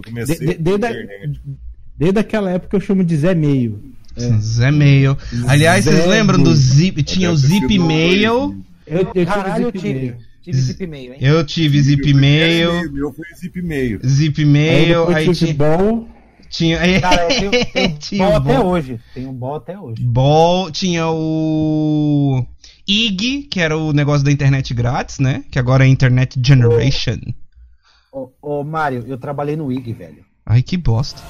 Eu comecei de, de, desde, a, desde aquela época eu chamo de Zé Meio. É. Zé Mail. Aliás, Zé vocês lembram do Zip? Tinha o Zip Mail. Eu, eu Caralho, tive Zip Mail. Tive Zip Mail, hein? Eu tive Zip Mail. Meu foi Zip Mail. Zip Mail. Aí, aí tinha. Ball. Tinha. Cara, eu tenho, tenho tinha ball até hoje. Tem um ball até hoje. Ball, tinha o. IG, que era o negócio da internet grátis, né? Que agora é Internet Generation. Ô, ô, ô Mário, eu trabalhei no IG, velho. Ai, que bosta.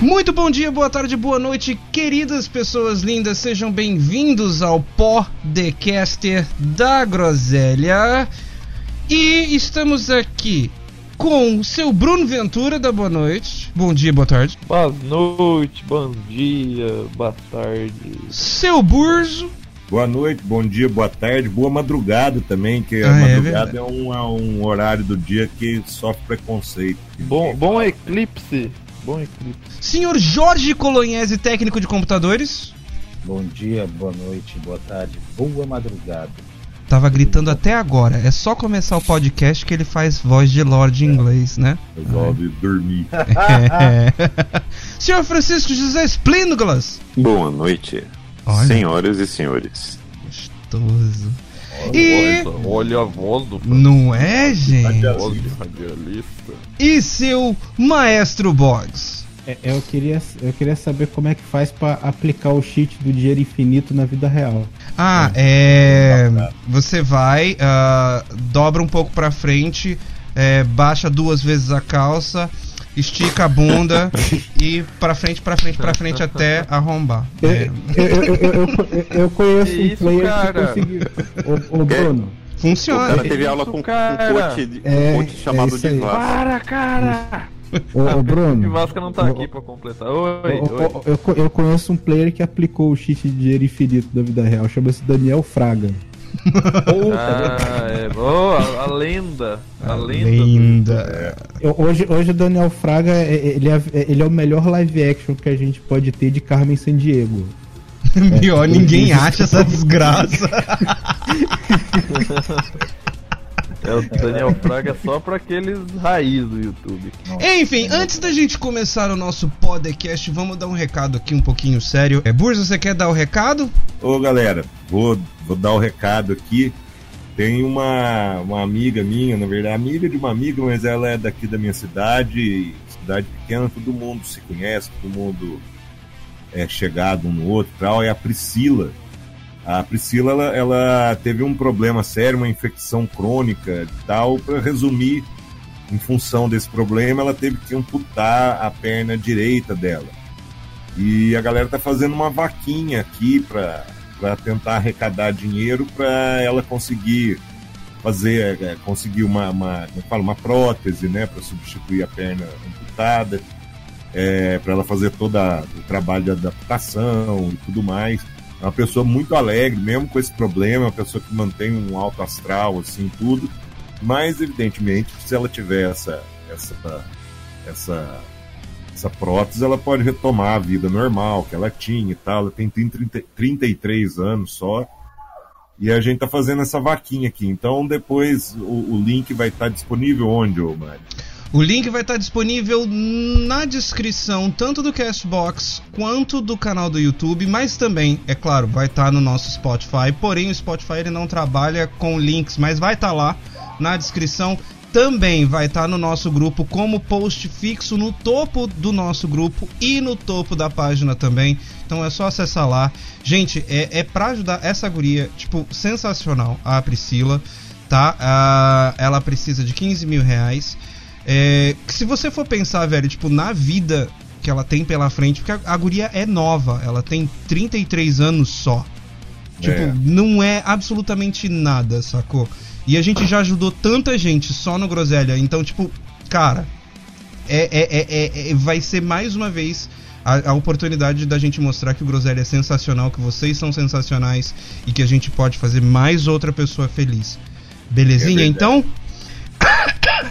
Muito bom dia, boa tarde, boa noite, queridas pessoas lindas, sejam bem-vindos ao Podcaster da Groselha. E estamos aqui com o seu Bruno Ventura da Boa Noite. Bom dia, boa tarde. Boa noite, bom dia, boa tarde. Seu Burzo. Boa noite, bom dia, boa tarde, boa madrugada também, que ah, a é madrugada é, é, um, é, um, horário do dia que sofre preconceito. Bom, bom eclipse. Bom eclipse. Senhor Jorge Colonhese, técnico de computadores. Bom dia, boa noite, boa tarde, boa madrugada. Tava gritando até agora. É só começar o podcast que ele faz voz de Lorde em inglês, né? Resolve dormir. É. Senhor Francisco José Splíndoglas. Boa noite, Olha. senhoras e senhores. Gostoso. Olha, e... olha a voz do. Não é, gente? Voz de radialista. E seu Maestro Boggs? É, eu, queria, eu queria saber como é que faz para aplicar o cheat do dinheiro infinito na vida real. Ah, é. é você vai, uh, dobra um pouco para frente, é, baixa duas vezes a calça estica a bunda e pra frente, pra frente, pra frente até arrombar. Eu, é. eu, eu, eu, conheço um player cara? que conseguiu. O, o Bruno. Funciona. O cara teve aula com um coach, é, um coach chamado é de Para, cara! Ô, ô Bruno. O Vasca não tá aqui pra completar. Oi, ô, oi. Eu, eu conheço um player que aplicou o cheat de dinheiro infinito da vida real. Chama-se Daniel Fraga ah, é. Oh, a, a, lenda. A, a lenda. lenda. Hoje, hoje o Daniel Fraga é, ele é, ele é o melhor live action que a gente pode ter de Carmen Sandiego. Pior, é, ninguém acha essa desgraça. É o Daniel Fraga só para aqueles raiz do YouTube. Enfim, antes da gente começar o nosso podcast, vamos dar um recado aqui um pouquinho sério. É, Burza, você quer dar o recado? Ô galera, vou, vou dar o recado aqui. Tem uma, uma amiga minha, na verdade, amiga de uma amiga, mas ela é daqui da minha cidade, cidade pequena, todo mundo se conhece, todo mundo é chegado um no outro tal, é a Priscila. A Priscila ela, ela teve um problema sério, uma infecção crônica e tal. Para resumir, em função desse problema, ela teve que amputar a perna direita dela. E a galera tá fazendo uma vaquinha aqui para tentar arrecadar dinheiro para ela conseguir fazer é, conseguir uma, uma, falo, uma prótese, né, para substituir a perna amputada, é, para ela fazer todo o trabalho de adaptação e tudo mais. É uma pessoa muito alegre, mesmo com esse problema, é uma pessoa que mantém um alto astral, assim, tudo. Mas, evidentemente, se ela tiver essa, essa, essa, essa prótese, ela pode retomar a vida normal que ela tinha e tal. Ela tem 30, 33 anos só. E a gente tá fazendo essa vaquinha aqui. Então, depois o, o link vai estar disponível onde, ô Mário? O link vai estar disponível na descrição, tanto do Castbox quanto do canal do YouTube, mas também, é claro, vai estar no nosso Spotify. Porém, o Spotify ele não trabalha com links, mas vai estar lá na descrição. Também vai estar no nosso grupo como post fixo no topo do nosso grupo e no topo da página também. Então é só acessar lá. Gente, é, é pra ajudar essa guria, tipo, sensacional, a Priscila, tá? Uh, ela precisa de 15 mil reais. É, se você for pensar, velho, tipo, na vida que ela tem pela frente, porque a, a guria é nova, ela tem 33 anos só. Tipo, é. não é absolutamente nada, sacou? E a gente já ajudou tanta gente só no Groselha, então, tipo, cara, é, é, é, vai ser mais uma vez a, a, oportunidade da gente mostrar que o Groselha é sensacional, que vocês são sensacionais e que a gente pode fazer mais outra pessoa feliz. Belezinha, então?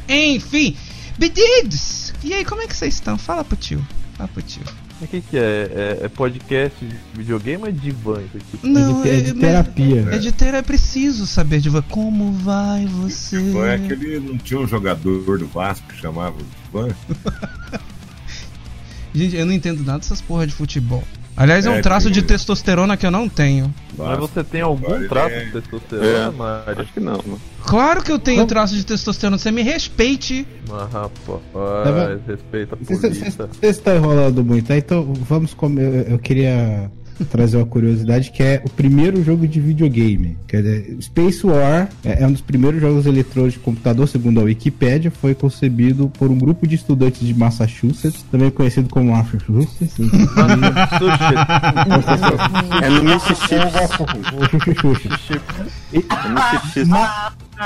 Enfim, Bedids! E aí, como é que vocês estão? Fala pro tio. Fala pro tio. O que, que é? é? é podcast de videogame ou é divã isso aqui? Não, é, de, é de terapia. É de ter, é preciso saber de como vai você. Foi aquele. Não tinha um jogador do Vasco que chamava Ivan? Gente, eu não entendo nada dessas porra de futebol. Aliás, é, um É, traço de testosterona que eu não tenho. Mas você tem algum ele traço é- de testosterona, É. Mário? Acho que não. né? Claro que eu tenho traço de testosterona, você me respeite. Mas Tá rapaz, respeita a polícia. Vocês estão enrolando muito, tá? Então vamos comer. Eu queria trazer uma curiosidade que é o primeiro jogo de videogame. Quer dizer, Space War é, é um dos primeiros jogos eletrônicos de computador, segundo a Wikipédia, foi concebido por um grupo de estudantes de Massachusetts, também conhecido como Massachusetts. É no Mississippi. Mississippi.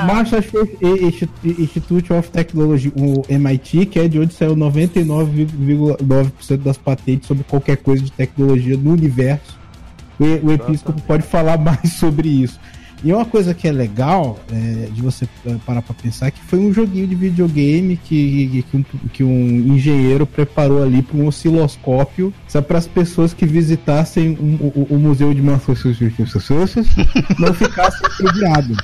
Massachusetts Insti- Institute of Technology, o MIT, que é de onde saiu 99,9% das patentes sobre qualquer coisa de tecnologia no universo. O, o episcopo pode falar mais sobre isso. E uma coisa que é legal é, de você eh, parar pra pensar é que foi um joguinho de videogame que, que, um, que um engenheiro preparou ali para um osciloscópio só para as pessoas que visitassem um- o, o museu de Massachusetts não ficassem entediados.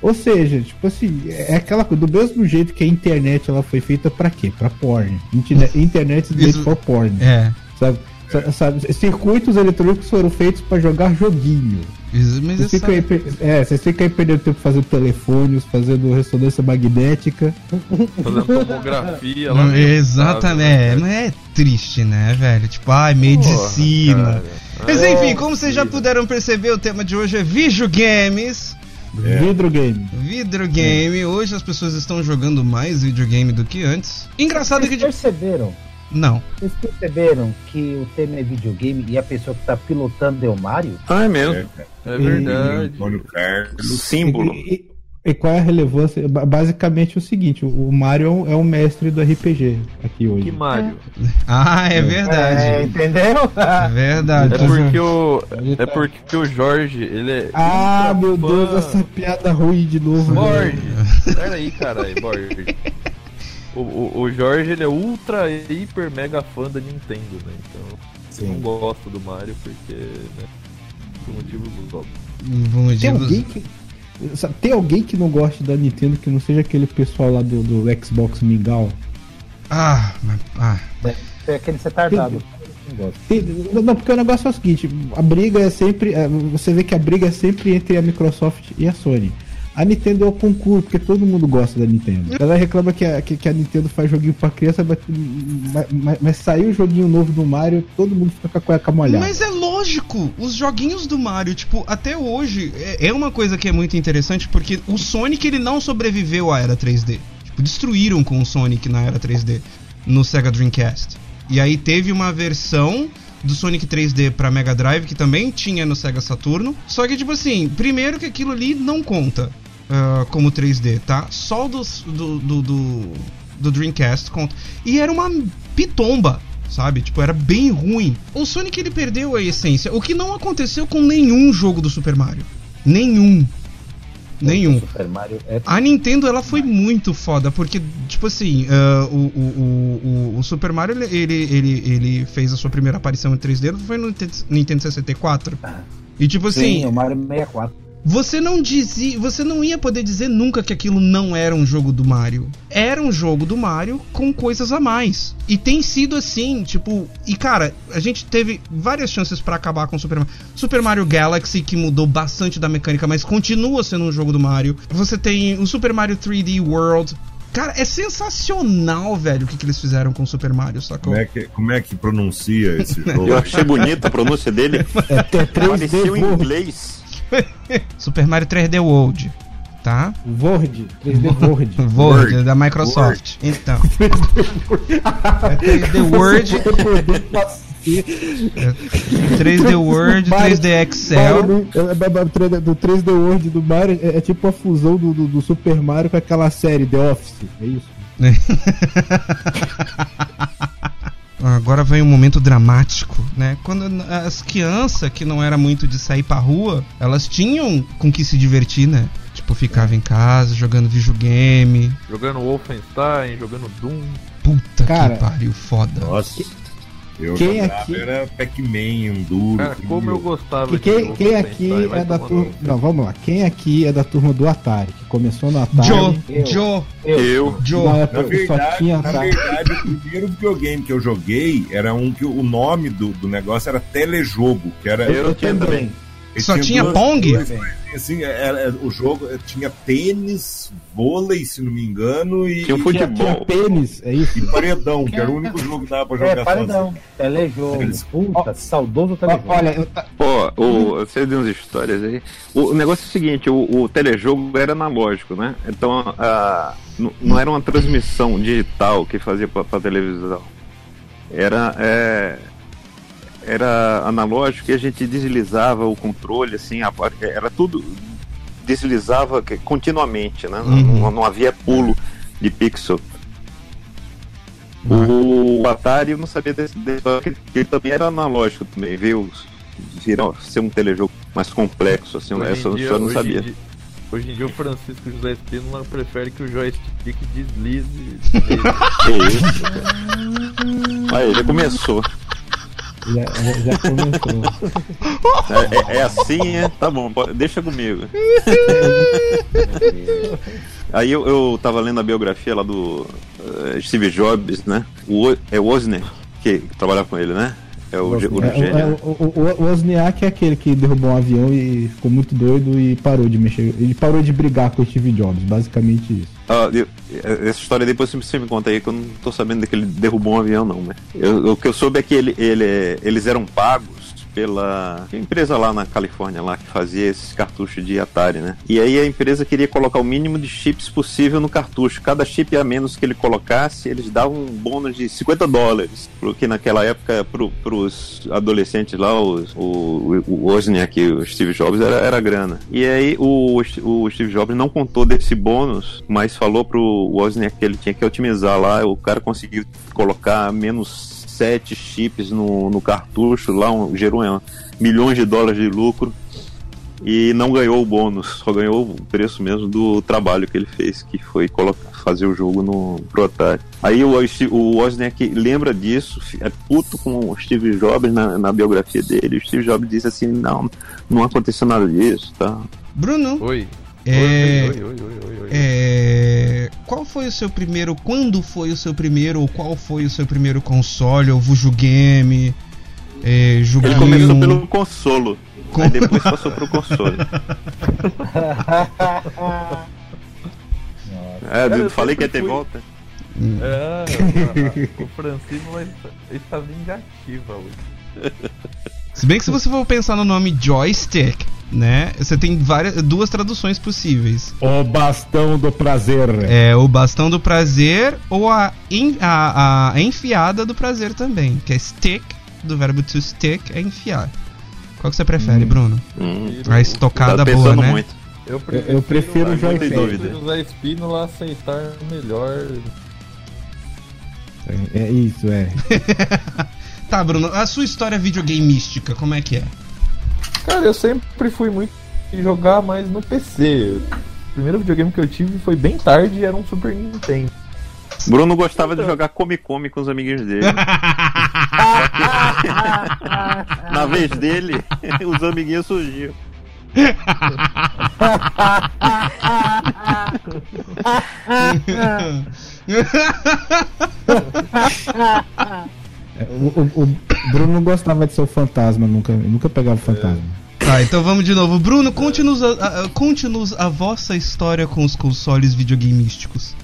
Ou seja, tipo assim, é aquela coisa, do mesmo jeito que a internet ela foi feita pra quê? Pra porn. Internet, internet is made for porn. É. Sabe? Sa- sabe? Circuitos eletrônicos foram feitos pra jogar joguinho. Mas Vocês essa... ficam, aí, é, vocês ficam aí perdendo tempo fazendo telefones, fazendo ressonância magnética. Fazendo tomografia lá. Não, Exatamente, é, estado, mas é triste, né, velho? Tipo, ai, medicina. Porra. Mas É, enfim, como vocês já puderam perceber, o tema de hoje é videogames. É. Videogame. Videogame. Hoje as pessoas estão jogando mais videogame do que antes. Engraçado Vocês que. perceberam? Não. Vocês perceberam que o tema é videogame e a pessoa que tá pilotando é o Mario? Ah, é mesmo. É. É verdade. Antônio Carlos. Símbolo. E, e- e qual é a relevância? Ba- Basicamente é o seguinte: o o Mario é um- é mestre do RPG aqui hoje. Que Mario. Ah, é É, verdade. entendeu? É verdade. É porque o. É porque o Jorge, ele é. Ah, meu fã- Deus, essa piada ruim de novo. Borges! Peraí, caralho, Borges. O, o, o Jorge, ele é ultra, hiper, mega fã da Nintendo, né? Então, eu não gosto do Mario porque, né? Por motivos óbvios. Tem alguém que. Tem alguém que não goste da Nintendo que não seja aquele pessoal lá do, do Xbox Mingau? Ah, mas- ah. É aquele retardado. Tem- não, porque o negócio é o seguinte: a briga é sempre. é, Você vê que a briga é sempre entre a Microsoft e a Sony. A Nintendo é o concurso, porque todo mundo gosta da Nintendo. Ela reclama que a, que, que a Nintendo faz joguinho pra criança, mas, mas, mas, saiu o joguinho novo do Mario, todo mundo fica com a cueca molhada. Mas é lógico, os joguinhos do Mario, tipo, até hoje, é, é uma coisa que é muito interessante, porque o Sonic ele não sobreviveu à era 3D. Tipo, destruíram com o Sonic na era 3D, no Sega Dreamcast. E aí teve uma versão do Sonic 3D pra Mega Drive, que também tinha no Sega Saturno. Só que, tipo assim, primeiro que aquilo ali não conta ah, como 3D, tá? Só dos- do, do, do, do Dreamcast conta. E era uma pitomba, sabe? Tipo, era bem ruim. O Sonic ele perdeu a essência, o que não aconteceu com nenhum jogo do Super Mario. Nenhum. Nenhum. Super Mario é A Nintendo ela foi muito foda, porque, tipo assim, ah, o, o, o, o Super Mario ele, ele, ele, fez a sua primeira aparição em 3D, foi no Nintendo- Nintendo 64. E tipo assim, Sim, o Mario 64. Você não dizia, você não ia poder dizer nunca que aquilo não era um jogo do Mario. Era um jogo do Mario com coisas a mais. E tem sido assim, tipo, e cara, a gente teve várias chances pra acabar com o Super Mario. Super Mario Galaxy que mudou bastante da mecânica, mas continua sendo um jogo do Mario. Você tem o Super Mario 3D World. Cara, é sensacional, velho, o que, que eles fizeram com o Super Mario, sacou? Como é, que, como é que pronuncia esse jogo? Eu achei bonita a pronúncia dele. É, é 3D Pareceu em World. inglês. Super Mario 3D World, tá? Word. 3D Word. Word, Word. da Microsoft. Então. é 3D Word, 3D Word, 3D Excel. Mario, é, é, é, do 3D World do Mario é, é tipo a fusão do, do, do Super Mario com aquela série The Office. É isso? Agora vem um momento dramático, né? Quando as crianças que não era muito de sair pra rua, elas tinham com que se divertir, né? Tipo, ficava em casa jogando videogame. Jogando Wolfenstein, jogando Doom. Puta Cara, que pariu, foda. Nossa. Eu Quem aqui- era Pac-Man, Enduro. Cara, como eu gostava Que de quem, quem aqui é da turma. Não, vamos lá. Quem aqui é da turma do Atari? Que começou no Atari. Joe, Eu. Joe, Eu. Na Joe. Na época só verdade, na verdade, o primeiro videogame que eu joguei era um que o nome do, do negócio era telejogo, que era Eu tinha também. Ele Só tinha duas Pong? assim, era, era- o jogo eh, tinha tênis, vôlei, se não me engano, e, Tinha um Tinha, futebol. pênis, é isso? e paredão, que era o único jogo que dava pra É, jogar paredão. sozinho. Telejogo. Eles- Puta, saudoso Ó, telejogo. Olha, eu ta- Pô, o, você deu umas histórias aí. O, o negócio é o seguinte, o, o telejogo era analógico, né? Então a, não, não era uma transmissão digital que fazia pra, pra televisão. Era, é, era analógico e a gente deslizava o controle, assim, a- era tudo deslizava continuamente, né? Não, Uhum. não- não havia pulo de pixel. Uhum. O Atari eu não sabia desse, desse que ele- ele também era analógico também, veio virar, ser um telejogo mais complexo, assim, Hoje essa eu dia- só não hoje sabia. em dia- Hoje em dia o Francisco José Espínola prefere que o joystick deslize. Que isso. Aí, já começou. Já, já, já começou. É, é- é assim, é? Tá bom, pode- deixa comigo. Aí eu, eu tava lendo a biografia lá do eh, Steve Jobs, né? O, é o Wozniak que trabalhava com ele, né? É o, gê- o É, é, né? o, o, o Wozniak é aquele que derrubou um avião e ficou muito doido e parou de mexer. Ele parou de brigar com o Steve Jobs, basicamente isso. Ah, eu- essa história depois você você me conta aí que eu não tô sabendo que ele derrubou um avião, não, né? Eu- o que eu soube é que ele, ele- eles eram pagos pela empresa lá na Califórnia lá que fazia esses cartuchos de Atari, né? E aí a empresa queria colocar o mínimo de chips possível no cartucho. Cada chip a menos que ele colocasse, eles davam um bônus de 50 dólares. Porque naquela época, pro, pros adolescentes lá, os, o, o Wozniak e o Steve Jobs era, era grana. E aí o, o Steve Jobs não contou desse bônus, mas falou pro Wozniak que ele tinha que otimizar lá. O cara conseguiu colocar menos sete chips no, no cartucho lá, um- gerou um, milhões de dólares de lucro e não ganhou o bônus, só ganhou o preço mesmo do trabalho que ele fez, que foi colocar, fazer o jogo no pro Atari. Aí o, o Wozniak lembra disso, é puto com o Steve Jobs na, na biografia dele. O Steve Jobs disse assim: não, não aconteceu nada disso, tá? Bruno, Oi. É, Oi, oi, oi, oi, oi, oi. é, qual foi o seu primeiro, quando foi o seu primeiro, ou qual foi o seu primeiro console, ou videogame, é, joguinho... Ele começou pelo consolo, Com- aí depois passou pro console. É, Cara, eu falei que ia ter fui- volta. É, a- o Francisco vai estar- está vingativa hoje. Se bem que se você for pensar no nome joystick, né, você tem várias, duas traduções possíveis. O bastão do prazer. É o bastão do prazer ou a, en- a, a enfiada do prazer também, que é stick, do verbo to stick, é enfiar. Qual que você prefere, Bruno? Hum, A estocada tava boa, né? muito. Eu eu prefiro o eu joystick. prefiro José Espínola aceitar melhor. É, é isso, é. Tá, Bruno, a sua história videogameística, como é que é? Cara, eu sempre fui muito jogar mais no PC. O primeiro videogame que eu tive foi bem tarde e era um Super Nintendo. Bruno gostava de jogar Come Come com os amiguinhos dele. Na vez dele, os amiguinhos surgiam. O, o- o Bruno não gostava de ser o fantasma, nunca, nunca pegava o fantasma. Tá, então vamos de novo. Bruno, conte-nos a, a- conte-nos a vossa história com os consoles videogameísticos.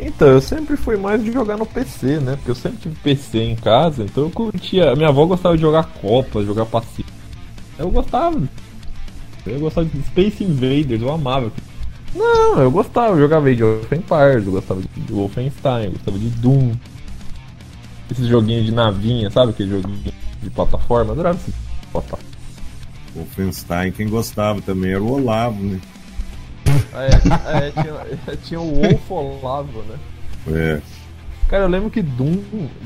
Então, eu sempre fui mais de jogar no PC, né? Porque eu sempre tive PC em casa, então eu curtia. Minha avó gostava de jogar Copa, jogar passivo. Eu gostava. Eu gostava de Space Invaders, eu amava. Não, eu gostava, eu jogava Age of Empires, eu gostava de Wolfenstein, eu gostava de Doom. Esses joguinhos de navinha, sabe? Aquele joguinho de plataforma, adorava esse plataforma. Wolfenstein, quem gostava também era o Olavo, né? É, é, tinha, tinha o Wolf Olavo, né? É. Cara, eu lembro que Doom,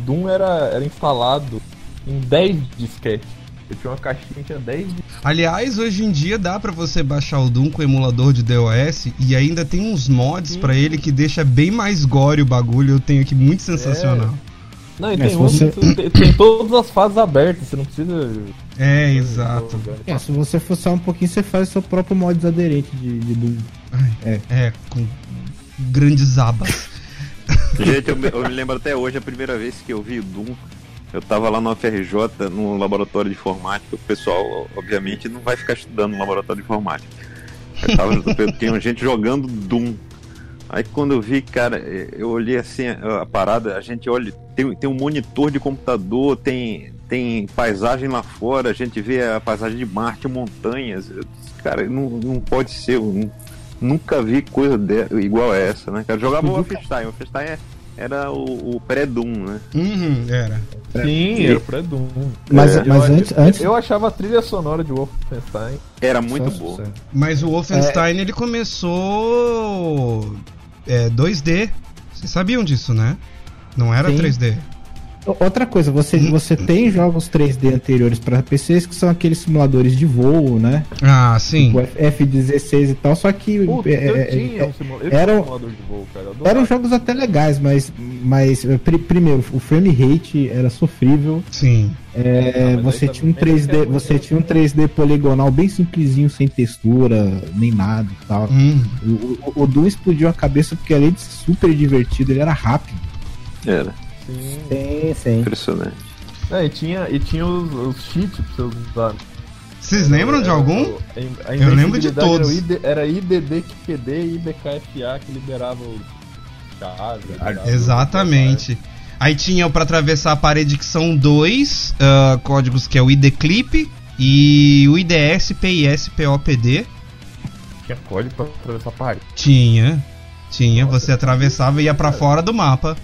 Doom era, era instalado em 10 disquetes. Eu tinha uma caixinha que tinha 10 disquetes. Aliás, hoje em dia dá pra você baixar o Doom com emulador de DOS e ainda tem uns mods pra ele que deixa bem mais gore o bagulho. Eu tenho aqui muito sensacional. Não, e É, tem, se um, você- tem, tem todas as fases abertas, você não precisa. É, exato. É, se você forçar um pouquinho, você faz o seu próprio mods aderente de, de Doom. É, com grandes abas. Gente, eu me, eu me lembro até hoje, a primeira vez que eu vi o Doom, eu tava lá no FRJ, no laboratório de informática. O pessoal, obviamente, não vai ficar estudando no laboratório de informática. Eu tava, tinha gente jogando Doom. Aí quando eu vi, cara, eu olhei assim a, parada, a gente olha, tem, tem um monitor de computador, tem, tem paisagem lá fora, a gente vê a paisagem de Marte, montanhas. Eu cara, não, não pode ser, eu nu- nunca vi coisa de, igual a essa, né? Cara, jogava o Wolfenstein, o Wolfenstein é- era o, o pré-Doom, né? Uhum, era. Sim, era o pré-Doom. Mas, É, mas eu, antes, eu, antes. eu achava a trilha sonora de Wolfenstein. Era muito Só boa. sucesso. Mas o Wolfenstein ele começou é, 2D. Vocês sabiam disso, né? Não era Sim. 3D. Outra coisa, você, você tem jogos 3D anteriores para PCs que são aqueles simuladores de voo, né? Ah, sim. O F- F16 e tal, só que Puta, é, eu é, tinha é, um simula- eu era tinha um simulador de voo, eram jogos até legais, mas, mas eh, pri- primeiro, o frame rate era sofrível. Sim. É, mas você tinha um também 3D, é- você tinha um 3D poligonal bem simplesinho, sem textura, nem nada e tal. Hum. O, o, o Doom explodiu a cabeça porque além de ser super divertido, ele era rápido. Era, Sim. Sim, sim. impressionante. É, e tinha, e tinha os, os cheats pra você usar. Vocês lembram de algum? a- a Eu lembro de todos. Era, o ID, era IDD, QD e IBKFA que liberava o chave. liberava Exatamente. Aí tinha pra atravessar a parede que são dois ah, códigos que é o ID Clip e o IDS, PIS, POPD. Tinha código pra atravessar a parede. Tinha. Tinha, você atravessava e ia pra fora do mapa.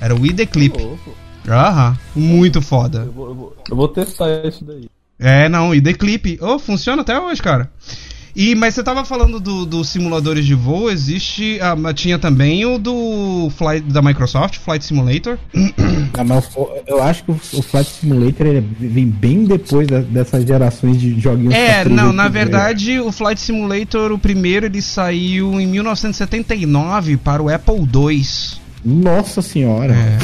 Era o ID Clip. Louco. Aham, muito foda. Eu vou, eu, vou, eu vou testar isso daí. É, não, ID Clip. Oh, funciona até hoje, cara. E, mas você tava falando do- dos simuladores de voo, existe. ah, tinha também o do Flight da Microsoft, Flight Simulator. Ah, mas eu acho que o, Flight Simulator ele vem bem depois da- dessas gerações de joguinhos. É, não, 3D. na verdade, o Flight Simulator, o primeiro, ele saiu em 1979 para o Apple II. Nossa senhora. É.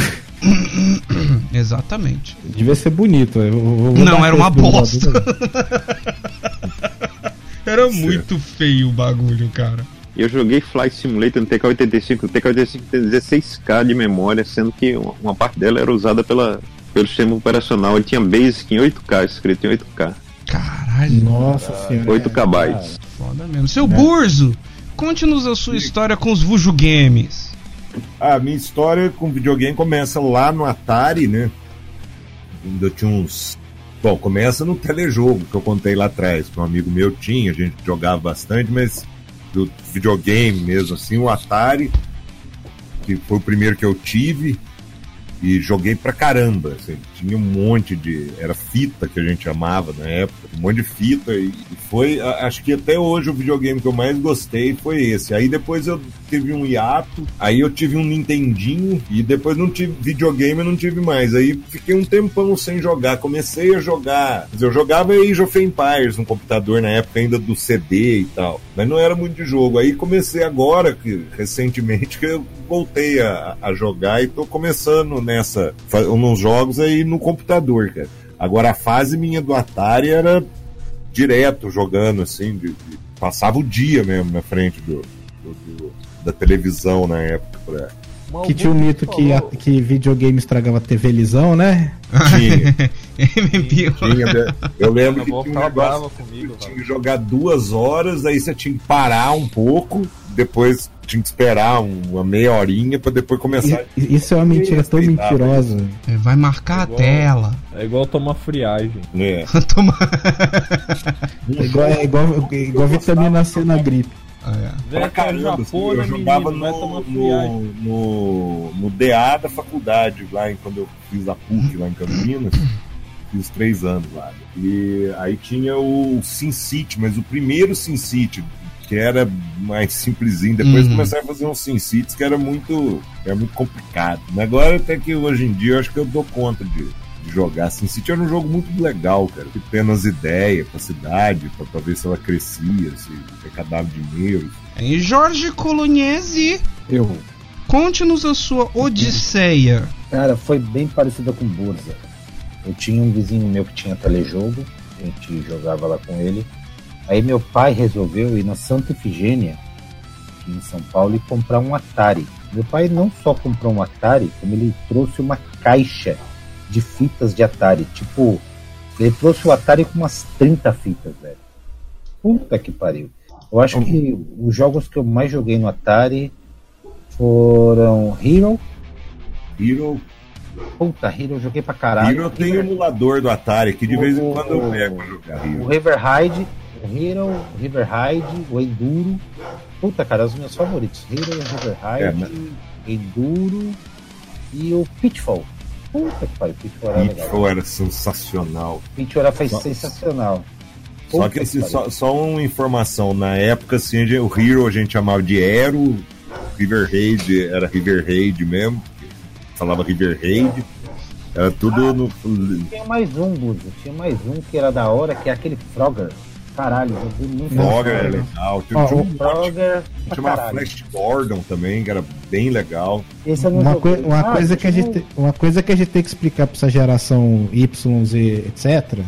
Exatamente. Devia ser bonito. eu vou- vou Não, era uma bosta. Era muito feio o bagulho, cara. Eu joguei Flight Simulator no TK-85. O TK-85 tem 16K de memória, sendo que uma, parte dela era usada pela, pelo sistema operacional. Ele tinha Basic em 8K, escrito em 8K. Caralho, Nossa senhora. 8K bytes. foda mesmo. Seu Burzo, conte-nos a sua história com os Vujo Games. A minha história com videogame começa lá no Atari, né? Ainda tinha uns. Bom, começa no telejogo que eu contei lá atrás, que um amigo meu tinha, a gente jogava bastante, mas do videogame mesmo, assim, o Atari, que foi o primeiro que eu tive, e joguei pra caramba. assim, tinha um monte de. Era fita que a gente amava na época, um monte de fita, e, foi. Acho que até hoje o videogame que eu mais gostei foi esse. Aí depois eu tive um hiato, aí eu tive um Nintendinho, e depois não tive videogame, eu não tive mais. Aí fiquei um tempão sem jogar. Comecei a jogar. Dizer, eu jogava Age of Empires no computador na época ainda do CD e tal. Mas não era muito de jogo. Aí comecei agora, que recentemente, que eu voltei a, a jogar e tô começando nessa. nos jogos aí no computador, cara. Agora a fase minha do Atari era direto jogando, assim, de- de- passava o dia mesmo na frente do, do- do- da televisão na época. Pra... Que tinha o algum mito que, a- que videogame estragava TV lisão, né? Tinha, eu lembro que tinha um negócio comigo, tinha que jogar duas horas, aí você tinha que parar um pouco, depois tinha que esperar um- uma meia horinha pra depois começar. Isso é uma mentira tão mentirosa. É, Vai marcar Igual- a tela. É igual tomar friagem. né? Toma. É igual, é igual, é igual vitamina C na gripe. Ah, é. Pra caramba, assim, japona, eu jogava menino, no, no, no, no DA da faculdade, lá em, quando eu fiz a PUC lá em Campinas. Fiz três anos lá. E aí tinha o Sin City, mas o primeiro Sin City, que era mais simplesinho. Depois Uhum. começaram a fazer uns Sin Cities que era muito, era muito complicado. Mas agora até que hoje em dia eu acho que eu dou conta de, de jogar. Sin City era um jogo muito legal, cara. Que tendo as ideias pra cidade, pra, pra ver se ela crescia, se arrecadava dinheiro. Em Jorge Colonese, Eu. Conte-nos a sua odisseia. Cara, foi bem parecida com Burza. Eu tinha um vizinho meu que tinha telejogo, a gente jogava lá com ele. Aí meu pai resolveu ir na Santa Efigênia, aqui em São Paulo, e comprar um Atari. Meu pai não só comprou um Atari, como ele trouxe uma caixa de fitas de Atari. Tipo, ele trouxe o Atari com umas 30 fitas, velho. Puta que pariu. Eu acho que os jogos que eu mais joguei no Atari foram Hero. Hero, Puta, Hero eu joguei pra caralho. Hero tem emulador do Atari que de vez em quando eu pego pra jogar O Hero. River Ride, o Hero, o River Ride, o Enduro. Puta, cara, os meus favoritos. Hero, River É, Ride, Enduro e o Pitfall. Puta que pariu, Pitfall era legal. Era sensacional. Pitfall era foi Só- sensacional. Só Puta que assim, só, só uma informação, na época assim, o Hero a gente chamava de Aero, River Raid era River Raid mesmo, falava River Raid. Era tudo no. Tinha mais um, Buzo. Tinha mais um que era da hora, que é aquele Frogger. Caralho, eu vi muito. Frogger era legal. Tinha, tinha um Frogger. pra chamava caralho. Flash Gordon também, que era bem legal. Esse eu não Uma, coi- uma Ah, coisa que a tinha gente, uma coisa que a gente tem que explicar para essa geração Y, Z, etc,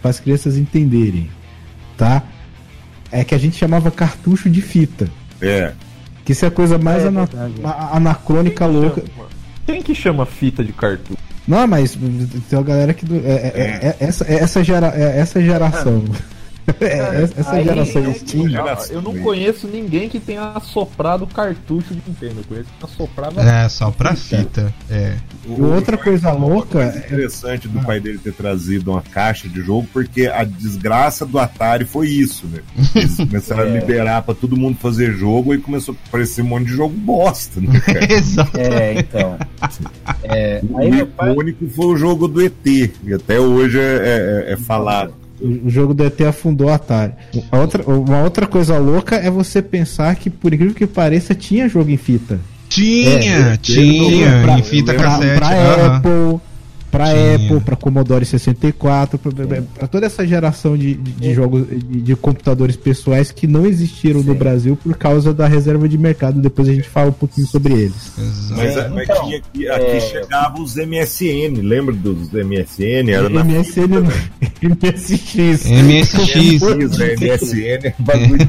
para as crianças entenderem, tá? É que a gente chamava cartucho de fita. É. Que isso é a coisa mais É ana- a- anacrônica louca. Quem que chama fita de cartucho? Não, mas tem uma galera que. do- é- é- é- é- essa, é essa, gera, é essa geração. É, essa aí geração eu- Steam. Geração. Eu não conheço ninguém que tenha assoprado cartucho de Nintendo. Eu conheço quem assoprava É, só pra fita. É. O- E outra o- coisa louca coisa é- interessante do pai dele ter trazido uma caixa de jogo, porque a desgraça do Atari foi isso, né? Eles começaram a É. liberar pra todo mundo fazer jogo e começou a aparecer um monte de jogo bosta, né, cara? Exato. É, então. É, O aí meu pai. icônico foi o jogo do ET, e até hoje é, é- é falado. O jogo do ET afundou o Atari. A outra, uma outra coisa louca é você pensar que, por incrível que pareça, tinha jogo em fita. Tinha, É, tinha, pra- em fita pra- Pra, cassete. pra aham. Apple, pra Tinha. Apple, pra Commodore 64, pra, pra- pra toda essa geração de, de, de jogos de, de computadores pessoais que não existiram no Sim. Brasil por causa da reserva de mercado. Depois a gente fala um pouquinho sobre eles. Exato. Mas, É, mas então, aqui, aqui é- chegavam os MSN, lembra dos MSN? Era na MSN, fita, né? MSX. MSX. MSN é bagulho.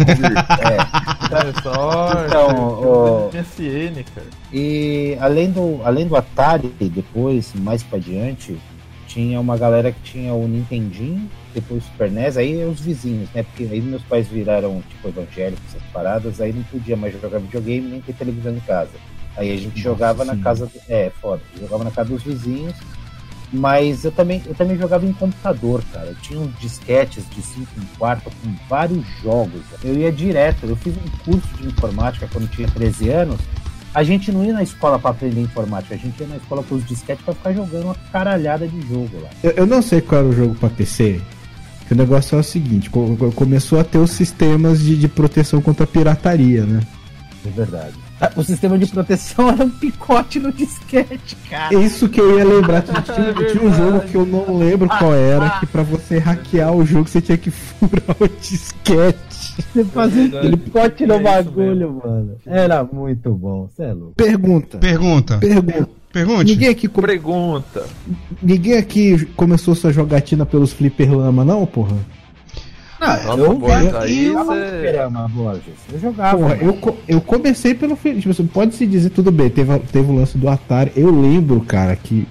É só. Então, o- MSN, cara. E além do, além do Atari, depois, mais pra diante, tinha uma galera que tinha o Nintendinho, depois o Super NES, aí os vizinhos, né? Porque aí meus pais viraram, tipo, evangélicos, essas paradas, aí não podia mais jogar videogame nem ter televisão em casa. Aí a gente jogava na casa. do- É, foda. Jogava na casa dos vizinhos. Mas eu também, eu também jogava em computador, cara. Eu tinha uns disquetes de 5 em quarto com vários jogos. Eu ia direto. Eu fiz um curso de informática quando tinha 13 anos. A gente não ia na escola pra aprender informática, a gente ia na escola com os disquetes pra ficar jogando uma caralhada de jogo lá. Eu, eu não sei qual era o jogo pra PC. Que o negócio é o seguinte: co- co- começou a ter os sistemas de, de proteção contra a pirataria, né? De verdade. O sistema de proteção era um picote no disquete, cara. É isso que eu ia lembrar. Tinha, tinha- É tinha um jogo que eu não lembro qual era, que pra você hackear o jogo você tinha que furar o disquete. Você fazia verdade. um picote no É isso bagulho, mano. Era muito bom, você é louco. Pergunta. Pergunta. Pergunta. Pergunte. Ninguém aqui, come- Pergunta. ninguém aqui começou sua jogatina pelos flipper lama, não, porra? Nossa, eu Borges, aí eu fliperama, Borges. Eu jogava. Porra, eu, eu comecei pelo flipper. Tipo pode se dizer, tudo bem, teve, teve o lance do Atari. Eu lembro, cara, que.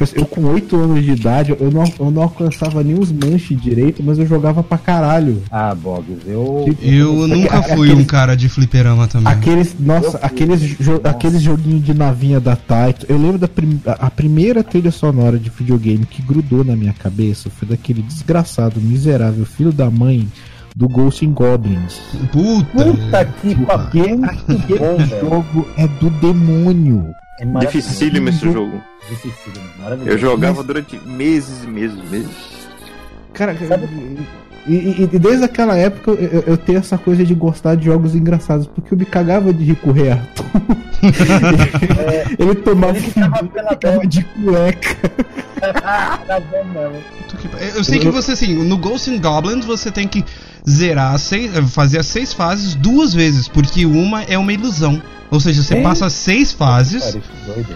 Tipo assim, eu com 8 anos de idade, eu não, eu não alcançava nem os manches direito, mas eu jogava pra caralho. Ah, Boggs, eu. Eu nunca fui um cara de fliperama também. Aqueles, nossa, aqueles, jo Nossa. aqueles joguinhos de navinha da Taito. Eu lembro da prim a a primeira trilha sonora de videogame que grudou na minha cabeça foi daquele desgraçado, miserável filho da mãe do Ghost in Goblins. Puta. Puta que pariu. Aquele bom, velho. jogo é do demônio. É. Dificílimo esse jogo. Dificílimo, maravilhoso. Eu jogava durante meses e meses e meses. Cara, Sabe- e, e- e desde aquela época eu, eu- tenho essa coisa de gostar de jogos engraçados, porque eu me cagava de rico rei Arthur. ele tomava Ele ficava pela ficava de cueca. Que... Eu sei que você, assim, no Ghosts and Goblins você tem que zerar, seis, fazer as seis fases duas vezes, porque uma é uma ilusão. Ou seja, você É? passa seis fases,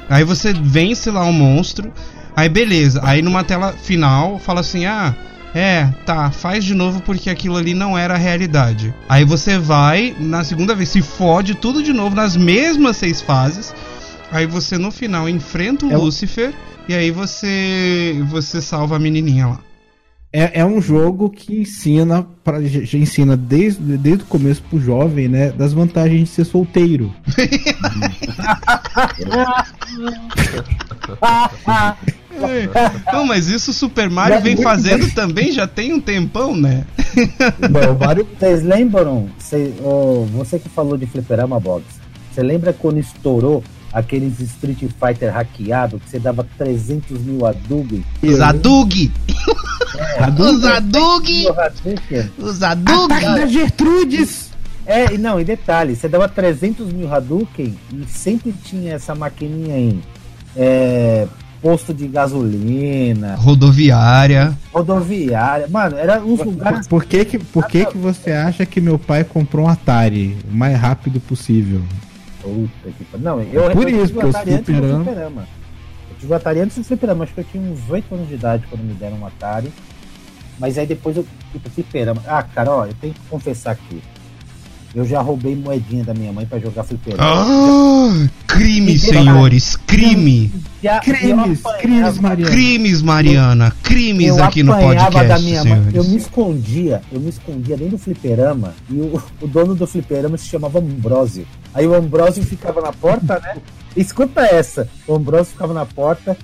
aí você vence lá um monstro, aí beleza, aí numa tela final fala assim, ah, é, tá, faz de novo porque aquilo ali não era a realidade. Aí você vai, na segunda vez, se fode tudo de novo nas mesmas seis fases, aí você no final enfrenta o É o- Lucifer, e aí você você salva a menininha lá. É, é um jogo que ensina, pra, já ensina desde, desde o começo pro jovem, né? Das vantagens de ser solteiro. Não, mas isso o Super Mario vem fazendo também já tem um tempão, né? Bom, Mario Vocês lembram? Cê- ô, você que falou de fliperama box, você lembra quando estourou aqueles Street Fighter hackeado que você dava 300 mil Hadouken? Os Adug! Os Adug! Hadouken? Os Adug! Ataque da Gertrudes! É, e não, e detalhe, você dava 300 mil Hadouken e sempre tinha essa maquininha em é, posto de gasolina, Rodoviária. rodoviária. Mano, era uns lugares. Por que que, por que que você acha que meu pai comprou um Atari o mais rápido possível? Puta que. Não, eu, Por eu isso, tive Atari antes do fliperama-. Eu tive o Atari antes do fliperama, acho que eu tinha uns 8 anos de idade quando me deram um Atari. Mas aí depois eu fui pro fliperama. Ah, cara, ó, eu tenho que confessar aqui. Eu já roubei moedinha da minha mãe pra jogar fliperama. Ah, crime, senhores, crime. Já- Crimes, apanhava- crimes, Mariana. Crimes, Mariana, crimes eu aqui no apanhava podcast, da minha mãe. senhores. Eu me escondia, eu me escondia dentro do fliperama e o, o dono do fliperama se chamava Ambrósio. Aí o Ambrósio ficava na porta, né? Escuta essa. O Ambrósio ficava na porta,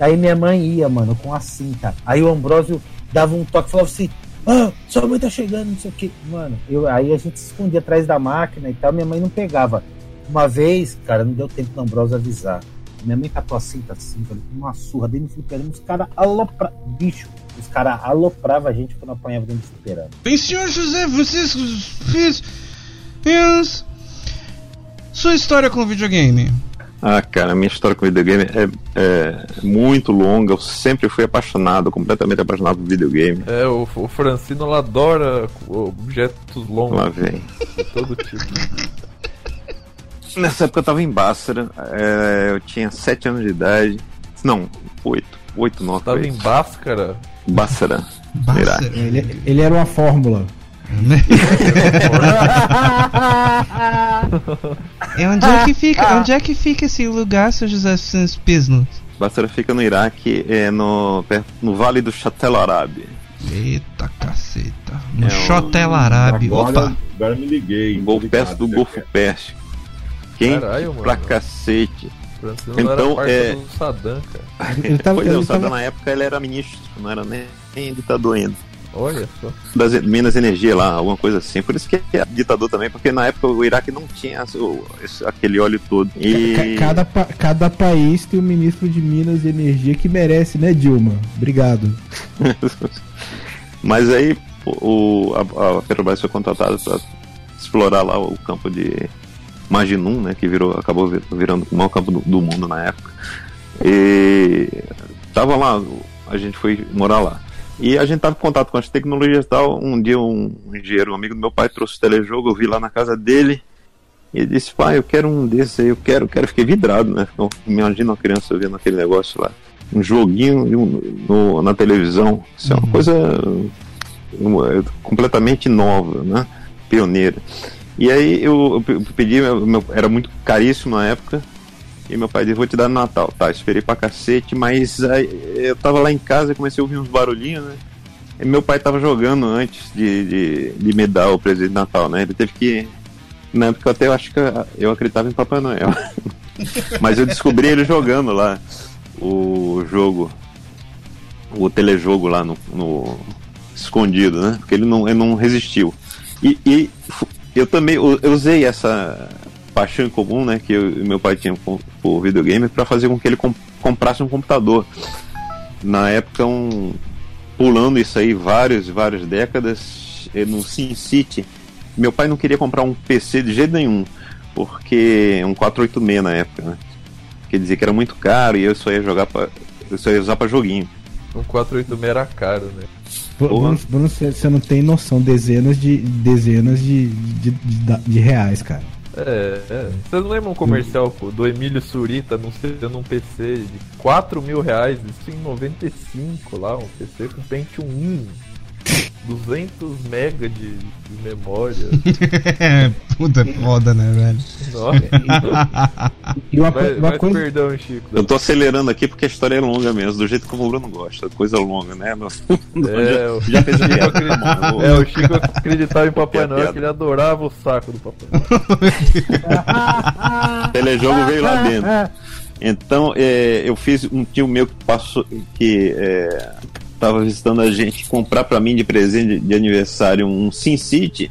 aí minha mãe ia, mano, com a cinta. Aí o Ambrósio dava um toque e falava assim: Ah, sua mãe tá chegando, não sei o que. Mano, eu, aí a gente se escondia atrás da máquina e tal, minha mãe não pegava. Uma vez, cara, não deu tempo do Ambrósio avisar. Minha mãe catou a cinta assim, falei, uma surra dentro do fliperama, os caras alopravam. Bicho, os caras alopravam a gente quando apanhava dentro do fliperama. Bem, senhor José Francisco fez, sua história com videogame. Ah, cara, a minha história com videogame é, é muito longa. Eu sempre fui apaixonado, completamente apaixonado por videogame. É, o, o Francino ela adora objetos longos Lá vem. de todo tipo. Nessa época eu tava em Bássara, é, eu tinha 7 anos de idade. Não, 8. 8, 9. Tava em Báscara. Bássara. Basta, Ele, ele era uma fórmula. Né? E onde é que fica? Onde é que fica esse lugar, seu José Santos Pisno? Bássara fica no Iraque, é no, perto, no Vale do Chatel Arabe. Eita caceta. No É um- Chotel. Agora, Opa. agora me liguei. Gol Tô perto do né, Golfo? Pérsico. Quente Caralho, mano. pra cacete. Então, é- do Saddam, cara. Ele tava, pois é, o Saddam tava- na época ele era ministro, não era nem, nem ditador ainda. Olha só. Das Minas Energia lá, alguma coisa assim. Por isso que é ditador também, porque na época o Iraque não tinha o- esse- aquele óleo todo. E Ca- Cada, cada país tem um ministro de Minas e Energia que merece, né, Dilma? Obrigado. Mas aí o, a, a Petrobras foi contratada para explorar lá o campo de Majinum, né, que virou, acabou vi- virando o maior campo do, do mundo na época. E tava lá, a gente foi morar lá. E a gente tava em contato com as tecnologias e tal. Um dia um engenheiro, um amigo do meu pai, trouxe o telejogo, eu vi lá na casa dele. E ele disse, pai, eu quero um desses aí, eu quero, eu quero. Fiquei vidrado, né? Eu, imagina uma criança vendo aquele negócio lá. Um joguinho um- no- na televisão. Isso é uma coisa uma- completamente nova, né? Pioneira. E aí eu, eu pedi, meu- meu- era muito caríssimo na época. E meu pai disse, vou te dar no Natal. Tá, esperei pra cacete, mas aí eu tava lá em casa e comecei a ouvir uns barulhinhos, né? E meu pai tava jogando antes de, de, de me dar o presente de Natal, né? Ele teve que. Na época eu até eu acho que eu acreditava em Papai Noel. mas eu descobri ele jogando lá o jogo, o telejogo lá no, no- escondido, né? Porque ele não, ele não resistiu. E, e eu também eu usei essa paixão em comum, né, que eu e meu pai tinha por, por videogame para fazer com que ele com- comprasse um computador. Na época, um, pulando isso aí várias e várias décadas, no Sin City, meu pai não queria comprar um PC de jeito nenhum, porque um 486 na época, né? Quer dizer que era muito caro e eu só ia jogar para eu só ia usar para joguinho. Um 486 era caro, né? Bruno, Bruno, você não tem noção, dezenas de dezenas de, de, de, de reais, cara. É, é. Vocês lembram um comercial do Emílio Surita anunciando um PC de 4 mil reais, isso em 95 lá, um PC com Pentium 1. 200 mega de, de memória. Puta foda, né, velho? Nossa. E uma, Mas, uma mas coisa. perdão, Chico. Eu tô acelerando aqui porque a história é longa mesmo, do jeito que o Bruno gosta, coisa longa, né? Não- É, o já fez piada, É, o Chico acreditava em Papai É Noel que ele adorava o saco do Papai Noel. O telejogo veio lá dentro. Então, é, eu fiz um tio meu que passou, que é, tava visitando a gente comprar pra mim de presente de, aniversário um Sin City.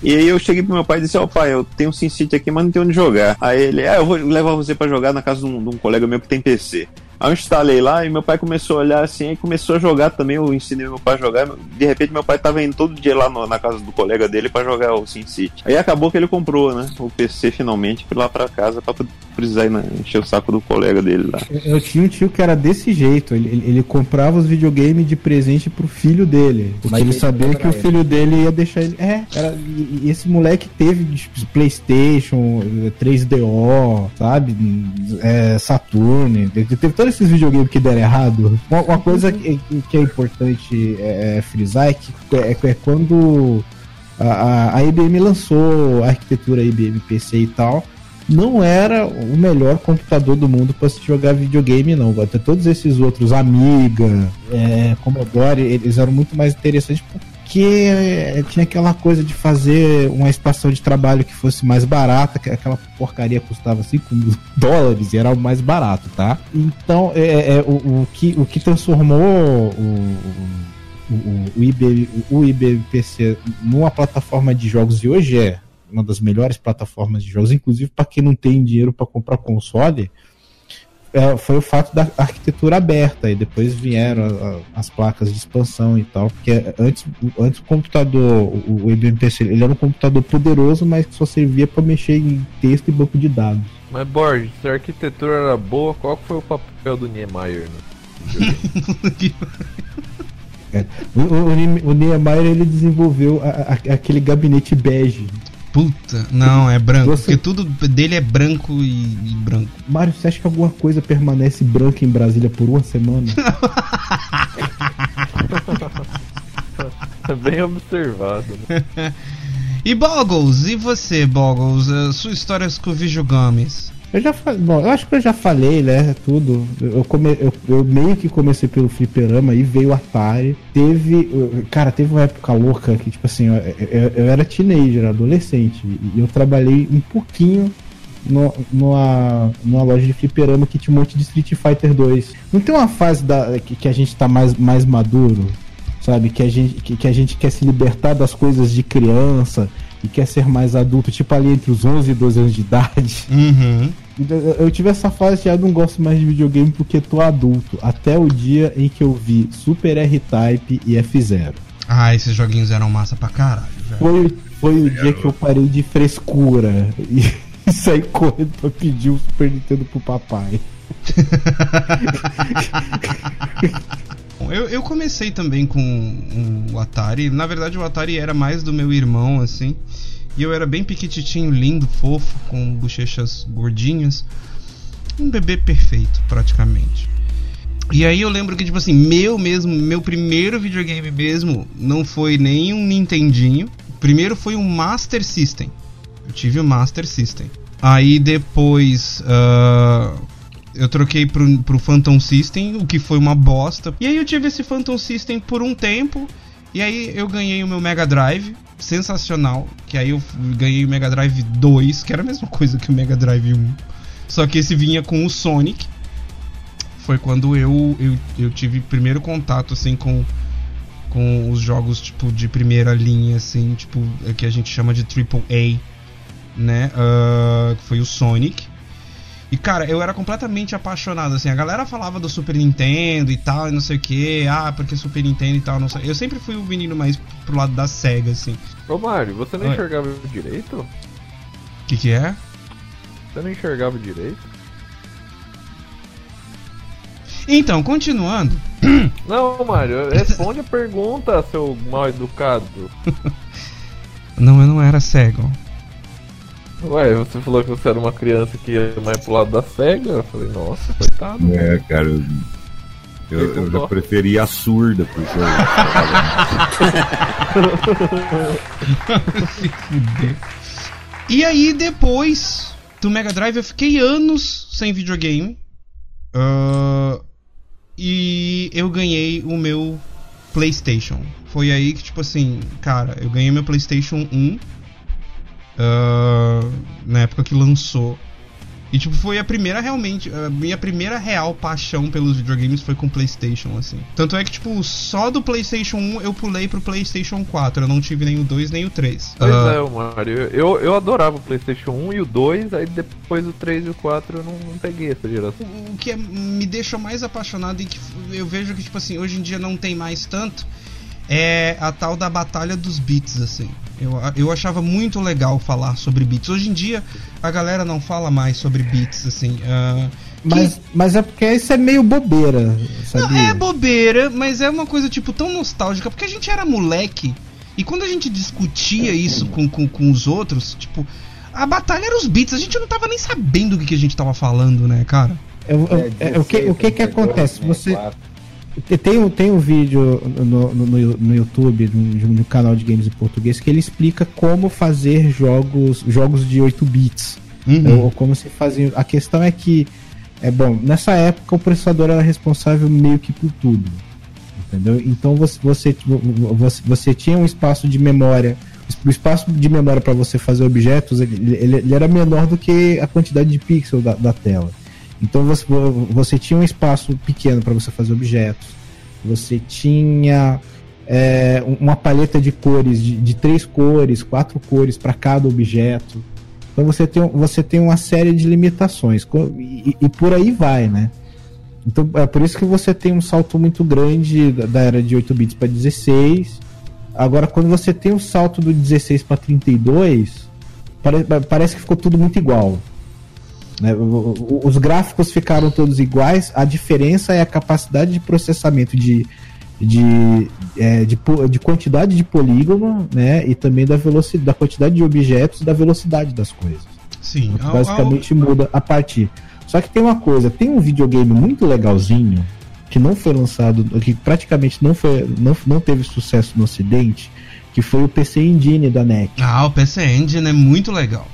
E aí eu cheguei pro meu pai e disse, ó pai, eu tenho um Sin City aqui, mas não tenho onde jogar. Aí ele, ah, eu vou levar você pra jogar na casa de um, de um colega meu que tem PC. Aí eu instalei lá e meu pai começou a olhar assim, e começou a jogar também, eu ensinei meu pai a jogar. De repente meu pai tava indo todo dia lá no- na casa do colega dele pra jogar o Sin City. Aí acabou que ele comprou, né, o PC finalmente, fui lá pra casa pra precisar ir na- encher o saco do colega dele lá. Eu tinha um tio que era desse jeito. Ele, ele, ele comprava os videogames de presente pro filho dele. Porque Mas ele sabia que o ele. filho dele ia deixar ele. É, era, e, e esse moleque teve tipo, PlayStation, 3DO, sabe? É, Saturn. Ele teve todos esses videogames que deram errado. Uma, uma coisa que, que é importante é, é, frisar é que é, é quando a, a- a IBM lançou a arquitetura IBM PC e tal não era o melhor computador do mundo para se jogar videogame, não. Até todos esses outros, Amiga, é, Commodore, eles eram muito mais interessantes porque é, tinha aquela coisa de fazer uma estação de trabalho que fosse mais barata, que aquela porcaria custava 5 mil dólares e era o mais barato, tá? Então, é, é, o, o que, o que transformou o, o, o, IBM, o numa plataforma de jogos de hoje é uma das melhores plataformas de jogos, inclusive para quem não tem dinheiro para comprar console, é, foi o fato da arquitetura aberta e depois vieram a- a- as placas de expansão e tal, porque antes, antes o computador, o, o IBM PC, ele era um computador poderoso, mas que só servia para mexer em texto e banco de dados. Mas Borges, se a arquitetura era boa, qual foi o papel do Niemeyer? Né? O, o, o o Niemeyer ele desenvolveu a- a- aquele gabinete bege. Puta, não, é branco. Você- Porque tudo dele é branco e, e branco. Mário, você acha que alguma coisa permanece branca em Brasília por uma semana? Bem observado, né? E Boggles, e você, Boggles? Eh, Sua história com videogames? Eu já falei, bom, eu acho que eu já falei, né, tudo. Eu, come, eu, eu meio que comecei pelo fliperama e veio o Atari. Teve, cara, teve uma época louca que, tipo assim, eu, eu, eu era teenager, adolescente, e eu trabalhei um pouquinho no, numa, numa loja de fliperama que tinha um monte de Street Fighter 2. Não tem uma fase da, que, que a gente tá mais, mais maduro, sabe? Que a, gente, que, que a gente quer se libertar das coisas de criança e quer ser mais adulto, tipo ali entre os 11 e 12 anos de idade. Uhum. Eu eu tive essa fase de ah, não gosto mais de videogame porque tô adulto. Até o dia em que eu vi Super R-Type e F0. Ah, esses joguinhos eram massa pra caralho, velho. Foi, foi o dia que eu parei de frescura e, saí correndo pra pedir o Super Nintendo pro papai. Eu, eu comecei também com um- o Atari. Na verdade, o Atari era mais do meu irmão, assim. E eu era bem piquititinho, lindo, fofo, com bochechas gordinhas. Um bebê perfeito, praticamente. E aí eu lembro que, tipo assim, meu mesmo, meu primeiro videogame mesmo não foi nem um Nintendinho. Primeiro foi um Master System. Eu tive o Master System. Aí depois. ah, eu troquei pro, pro Phantom System, o que foi uma bosta. E aí eu tive esse Phantom System por um tempo. E aí eu ganhei o meu Mega Drive, sensacional. Que aí eu ganhei o Mega Drive 2, que era a mesma coisa que o Mega Drive 1. Só que esse vinha com o Sonic. Foi quando eu, eu, eu tive primeiro contato assim com, com os jogos tipo de primeira linha, assim, tipo, é que a gente chama de AAA, né? Ah, que foi o Sonic. E cara, eu era completamente apaixonado, assim. A galera falava do Super Nintendo e tal, e não sei o que. Ah, porque Super Nintendo e tal, não sei. Eu sempre fui o menino mais pro lado da SEGA, assim. Ô Mário, você não Oi. enxergava direito? O que que é? Você não enxergava direito? Então, continuando. Não, Mário, responde a pergunta, seu mal educado. Não, eu não era cego. Ué, você falou que você era uma criança que ia mais pro lado da cega. Eu falei, nossa, coitado. É, cara, eu, eu, eu já preferia a surda pro jogo. Se fuder. E aí, depois do Mega Drive, eu fiquei anos sem videogame. Ah, e eu ganhei o meu PlayStation. Foi aí que, tipo assim, cara, eu ganhei meu PlayStation 1 ah, na época que lançou. E, tipo, foi a primeira realmente. A minha primeira real paixão pelos videogames foi com PlayStation, assim. Tanto é que, tipo, só do PlayStation 1 eu pulei pro PlayStation 4. Eu não tive nem o 2 nem o 3. Pois Ah, é, Mário. Eu, eu adorava o PlayStation 1 e o 2, aí depois o 3 e o 4 eu não, não peguei essa geração. o que é- me deixa mais apaixonado e que eu vejo que, tipo assim, hoje em dia não tem mais tanto é a tal da batalha dos beats, assim. Eu, eu achava muito legal falar sobre beats. Hoje em dia a galera não fala mais sobre beats, assim. ah, Mas, mas é porque isso é meio bobeira, Não, sabia? é bobeira, mas é uma coisa, tipo, tão nostálgica, porque a gente era moleque, e quando a gente discutia isso com, com, com os outros, tipo, a batalha era os beats, a gente não tava nem sabendo o que, que a gente tava falando, né, cara? Eu- eu- é, o que, o que que acontece? Você tem, um- tem um vídeo no, no, no- YouTube, no, canal de games em português, que ele explica como fazer jogos, jogos de 8 bits. Uhum. Ou como se fazia. A questão é que, é bom, nessa época o processador era responsável meio que por tudo. Entendeu? Então você, você, você, você tinha um espaço de memória. O espaço de memória para você fazer objetos ele, ele- ele era menor do que a quantidade de pixels da, da tela. Então você, você tinha um espaço pequeno para você fazer objetos. Você tinha é, uma paleta de cores, de, de três cores, quatro cores para cada objeto. Então você tem, você tem uma série de limitações. E, e por aí vai, né? Então é por isso que você tem um salto muito grande da, da era de 8 bits para 16. Agora, quando você tem um salto do 16 para 32, pare, parece que ficou tudo muito igual. Né? Os gráficos ficaram todos iguais, a diferença é a capacidade de processamento de, de, é, de, de quantidade de polígono, né? E também da velocidade, da quantidade de objetos e da velocidade das coisas. Sim, ao- Basicamente muda a partir. Só que tem uma coisa, tem um videogame muito legalzinho que não foi lançado, que praticamente não foi, não, não teve sucesso no Ocidente, que foi o PC Engine da NEC, Ah, o PC Engine é muito legal.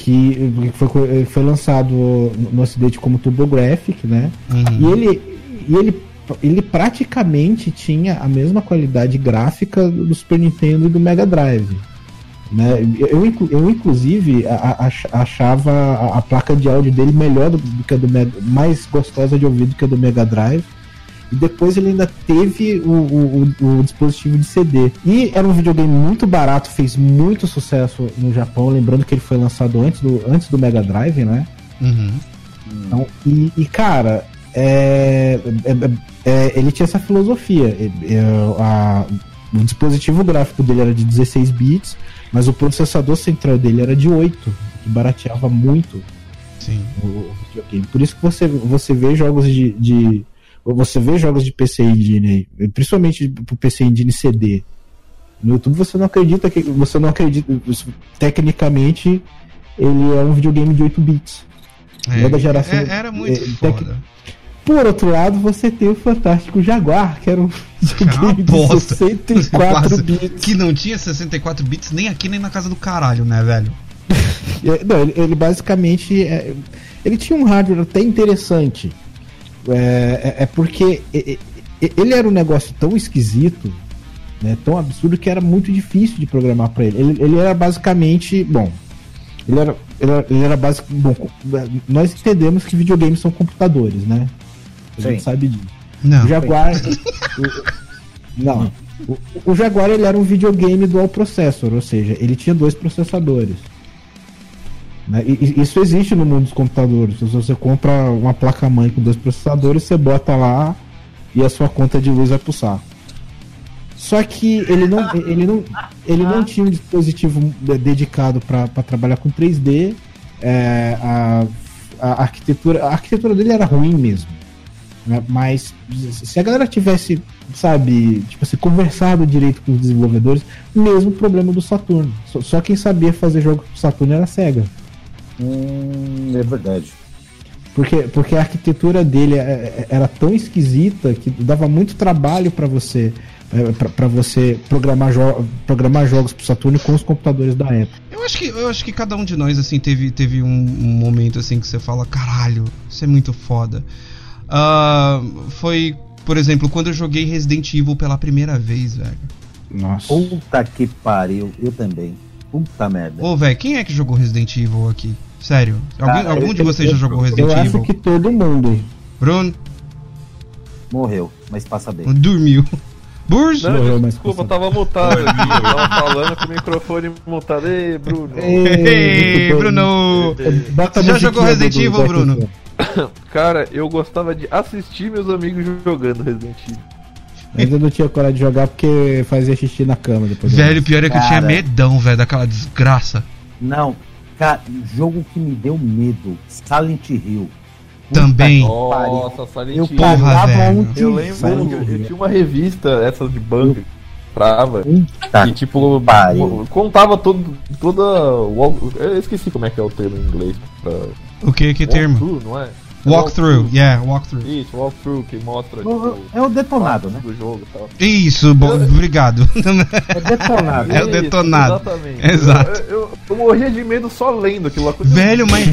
Que foi, foi lançado no Ocidente como TurboGrafx, né? E Uhum. ele, e ele, ele praticamente tinha a mesma qualidade gráfica do Super Nintendo e do Mega Drive. Né? Eu, eu, inclusive, achava a, placa de áudio dele melhor do, do que a do Mega, mais gostosa de ouvir do que a do Mega Drive. E depois ele ainda teve o, o, o- dispositivo de CD. E era um videogame muito barato, fez muito sucesso no Japão. Lembrando que ele foi lançado antes do, antes do Mega Drive, né? Uhum. Então, e, e, cara, é, é- é- é- ele tinha essa filosofia. É- é, a- o dispositivo gráfico dele era de 16 bits, mas o processador central dele era de 8, que barateava muito Sim. o, o videogame. Por isso que você, você vê jogos de, de- Você vê jogos de PC Engine aí, principalmente pro PC Engine CD. No YouTube você não acredita que. Você não acredita. Tecnicamente, ele é um videogame de 8 bits. É, Não é da geração- é- era muito é, foda. Por outro lado, você tem o fantástico Jaguar, que era um videogame de bosta. 64 Quase. bits. Que não tinha 64 bits nem aqui nem na casa do caralho, né, velho? É, Não, ele, ele basicamente. é, ele tinha um hardware até interessante. É, é- é porque ele era um negócio tão esquisito, né, tão absurdo, que era muito difícil de programar para ele. ele. Ele era basicamente. Bom. Ele era, ele era, ele era basic, bom, nós entendemos que videogames são computadores, né? A gente Sim. sabe disso. Não. O Jaguar. o- não. O, o Jaguar ele era um videogame dual processor, ou seja, ele tinha dois processadores. Né? E- isso existe no mundo dos computadores. Se você compra uma placa-mãe com dois processadores, você bota lá e a sua conta de luz vai pulsar. Só que ele não, ele não, ele não tinha um dispositivo de- dedicado para trabalhar com 3D. é, a, a arquitetura, a arquitetura dele era ruim mesmo. Né? Mas se a galera tivesse, sabe, tipo assim, conversado direito com os desenvolvedores, mesmo problema do Saturno. Só, só quem sabia fazer jogo pro Saturno era a SEGA. Hum, é verdade. Porque, porque a arquitetura dele é- é- era tão esquisita que dava muito trabalho para você para você programar, jo programar jogos pro Saturno com os computadores da época. Eu acho que, eu acho que cada um de nós, assim, teve, teve um, um momento, assim, que você fala, caralho, isso é muito foda. Ah, foi, por exemplo, quando eu joguei Resident Evil pela primeira vez, velho. Nossa. Puta que pariu, eu também. Puta merda. Ô, velho, quem é que jogou Resident Evil aqui? Sério? Alguém, Cara, algum eu- de vocês já eu- jogou Eu Resident acho Evil? que todo mundo. Bruno? Morreu, mas passa bem. Dormiu. Burs? Não, Morreu, mas desculpa, eu tava mutado aqui. Eu tava falando com o microfone mutado. Ei, Bruno. Ei, Bruno! A Já jogou Resident Evil, Bruno? Cara, eu gostava de assistir meus amigos jogando Resident Evil. Mas eu não tinha coragem de jogar porque fazia xixi na cama depois. Velho, pior é que eu tinha Cara. medão, velho, daquela desgraça. Não, cara, jogo que me deu medo, Silent Hill. Também. Nossa, Silent Eu Hill. Porra, pagava velho. um Eu lembro que eu, eu tinha uma revista, essa de banco, trava, Puta que tipo, pariu. contava todo, toda. o- Eu esqueci como é que é o termo em inglês. Pra, O que, que termo? Walkthrough, não é? Walkthrough, yeah, walkthrough. Isso, walkthrough, que mostra O- tipo, É o detonado, né? do jogo e tal. Isso, bo- obrigado. É detonado. É o Isso, detonado. Exatamente. Exato. Eu, eu, eu morria de medo só lendo aquilo lá. Velho, mas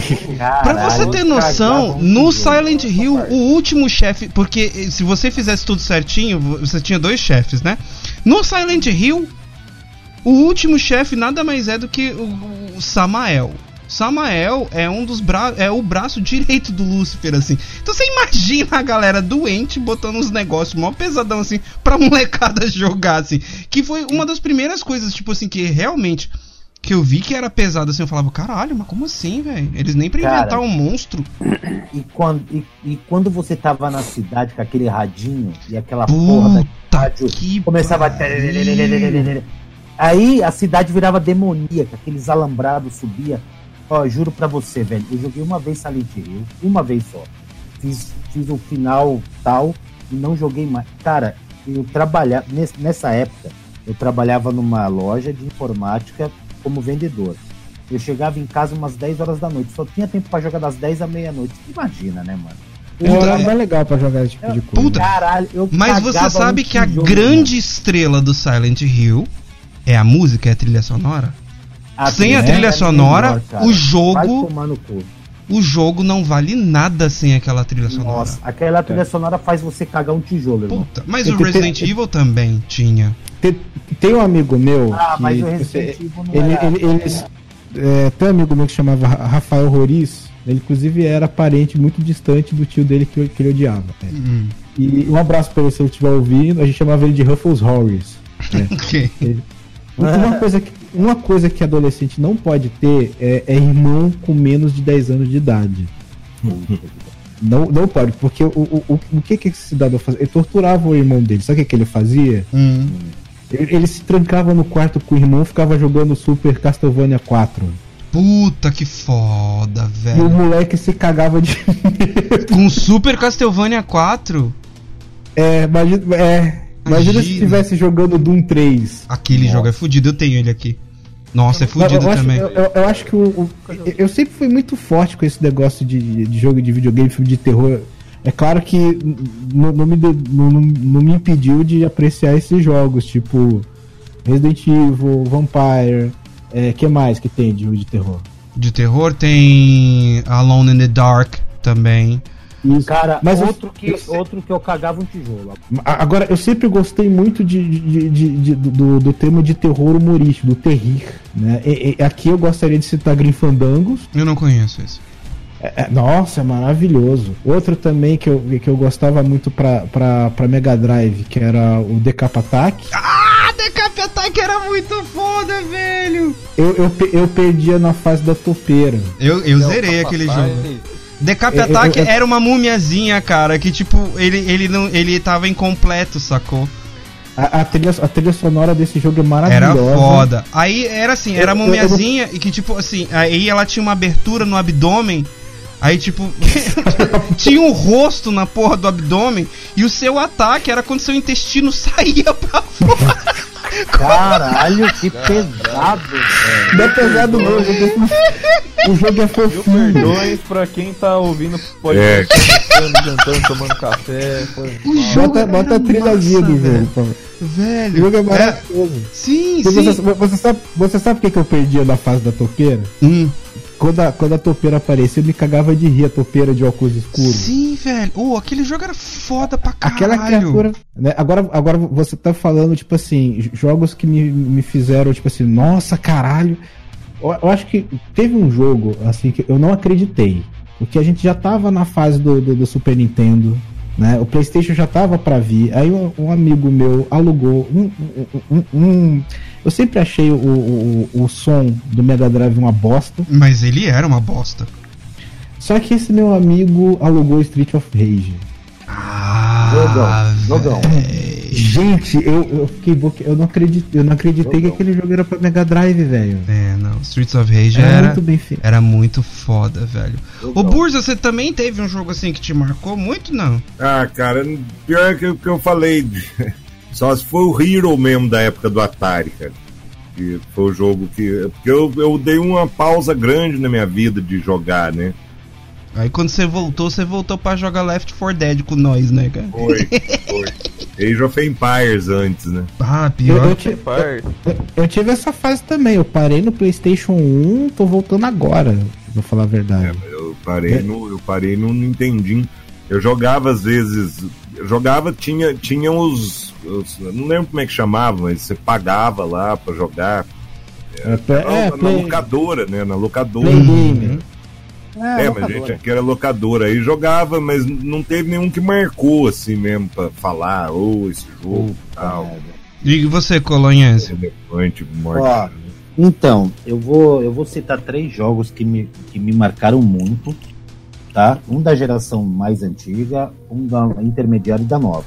Pra você ter eu noção, no. Silent Hill, o último chefe. Porque eh, se você fizesse tudo certinho, você tinha dois chefes, né? No Silent Hill, o último chefe nada mais é do que o, o Samael. Samael é um dos bra é o braço direito do Lúcifer, assim. Então você imagina a galera doente botando uns negócios mó pesadão, assim, pra molecada jogar, assim. Que foi uma das primeiras coisas, tipo assim, que realmente. Que eu vi que era pesado assim, eu falava, caralho, mas como assim, velho? Eles nem pra Cara. inventar um monstro. E quando, e, e quando você tava na cidade com aquele radinho e aquela porra da Puta rádio começava a. Aí a cidade virava demoníaca, aqueles alambrados subia. Ó, juro pra você, velho, eu joguei uma vez Silent Hill, uma vez só. Fiz, fiz o final tal e não joguei mais. Cara, eu trabalhava nessa época, eu trabalhava numa loja de informática como vendedor. Eu chegava em casa umas 10 horas da noite, só tinha tempo pra jogar das 10 à meia-noite. Imagina, né, mano? É um horário mais legal pra jogar esse tipo de coisa. Puta. Caralho, eu Mas você sabe que a grande estrela do Silent Hill é a música, é a trilha sonora? Sem a trilha é sonora, melhor, o jogo, o jogo não vale nada sem aquela trilha sonora. Nossa, aquela trilha sonora faz você cagar um tijolo, irmão. Puta, mas Tem o Resident Evil também tinha. Tem, tem um amigo meu. Ah, que, mas o você- Resident Evil não ele, era... ele, eles, é, tem um amigo meu que chamava Ra- Rafael Roriz. Ele, inclusive, era parente muito distante do tio dele que, que ele odiava. né? Hum, E um abraço pra ele se ele estiver ouvindo. A gente chamava ele de Ruffles Horris. ok. Uma coisa, que, uma coisa que adolescente não pode ter é, é irmão com menos de 10 anos de idade. Não, não pode, porque o, o, o, o que, que esse cidadão fazia? Ele torturava o irmão dele. Sabe o que, que ele fazia? Hum. Ele, ele se trancava no quarto com o irmão e ficava jogando Super Castlevania 4. Puta que foda, E o velho. moleque se cagava de. Com Super Castlevania 4, é, imagina, é, imagina se estivesse jogando Doom 3. aquele Nossa. jogo é fudido, eu tenho ele aqui. Nossa, é fudido eu também. eu, eu- eu acho que o, o- eu- sempre fui muito forte com esse negócio de, de jogo de videogame, filme de terror. É claro que não, não me, não, não- me impediu de apreciar esses jogos, tipo Resident Evil, Vampire. É, que mais que tem de de terror? De terror tem Alone in the Dark também. Isso. Cara, Mas eu- outro, que, eu outro que eu cagava um tijolo. Agora, eu sempre gostei muito de, de- de- de- do, do tema de terror humorístico, do terrir. Né? E- e- aqui eu gostaria de citar Grinfandangos. Eu não conheço esse. É, é, nossa, é maravilhoso. Outro também que eu, que eu gostava muito pra, pra, pra Mega Drive, que era o Decap Attack. Ah, Decap Attack era muito foda, velho! Eu, eu, eu perdia na fase da topeira. Eu, eu zerei aquele jogo. Decap Eu- eu- Attack eu- era uma mumiazinha, cara, que tipo, ele, ele, não, ele tava incompleto, sacou? A, a trilha, a trilha sonora desse jogo é Era maravilhosa. foda. Aí era assim, era Eu- eu- mumiazinha e que tipo assim, aí ela tinha uma abertura no abdômen Aí, tipo, tinha um rosto na porra do abdômen e o seu ataque era quando seu intestino saía pra fora. Caralho, que pesado, velho. Não é pesado não, o jogo é- o jogo é Mil fofinho. perdões pra quem tá ouvindo podcast, almoçando, jantando, tomando café. Foi O jogo Bota, bota a trilhazinha do velho. jogo, pô. O Velho. jogo é É, maravilhoso. sim, Você, sim. você, você sabe, você sabe por que, eu perdia na fase da topeira? Hum. Quando a, quando a topeira aparecia, eu me cagava de rir, a topeira de óculos escuros. Sim, velho. Oh, aquele jogo era foda pra caralho. Aquela criatura. Né? Agora, agora você tá falando, tipo assim, jogos que me, me fizeram, tipo assim, nossa, caralho. Eu, eu acho que teve um jogo, assim, que eu não acreditei. Porque a gente já tava na fase do, do, do Super Nintendo, né? O PlayStation já tava pra vir. Aí um, um amigo meu alugou um. um, um- um- eu sempre achei o, o, o som do Mega Drive uma bosta. Mas ele era uma bosta. Só que esse meu amigo alugou Street of Rage. Ah, Jogão, jogão. Gente, eu, eu fiquei boca... eu não acreditei, eu não acreditei que aquele jogo era pra Mega Drive, velho. É, não. Streets of Rage Era, era, muito bem feito. era muito foda, velho. Ô, Jogão. Burza, você também teve um jogo assim que te marcou muito, não? Ah, cara, pior que o que eu falei. Só se foi o Hero mesmo da época do Atari, cara. Que foi o jogo que. Porque eu, eu dei uma pausa grande na minha vida de jogar, né? Aí quando você voltou, você voltou pra jogar Left 4 Dead com nós, né, cara? Foi, foi. Age of Empires antes, né? Ah, Eu, pior. eu, ti- Par. eu tive essa fase também. Eu parei no PlayStation 1, tô voltando agora, vou falar a É, verdade. eu parei no, eu parei no Nintendinho. Eu jogava às vezes, eu jogava tinha tinha os, os- eu não lembro como é que chamava, mas você pagava lá pra jogar. É, é, na play, locadora, né? Na locadora. play game. É, mas a gente aqui era locadora. Aí jogava, mas não teve nenhum que marcou assim mesmo pra falar, ô, esse jogo e tal. E você, Colonhense? Elefante, morte. Ó, Então, eu vou, eu vou citar três jogos que me, que me marcaram muito, tá? Um da geração mais antiga, um da intermediária e da nova.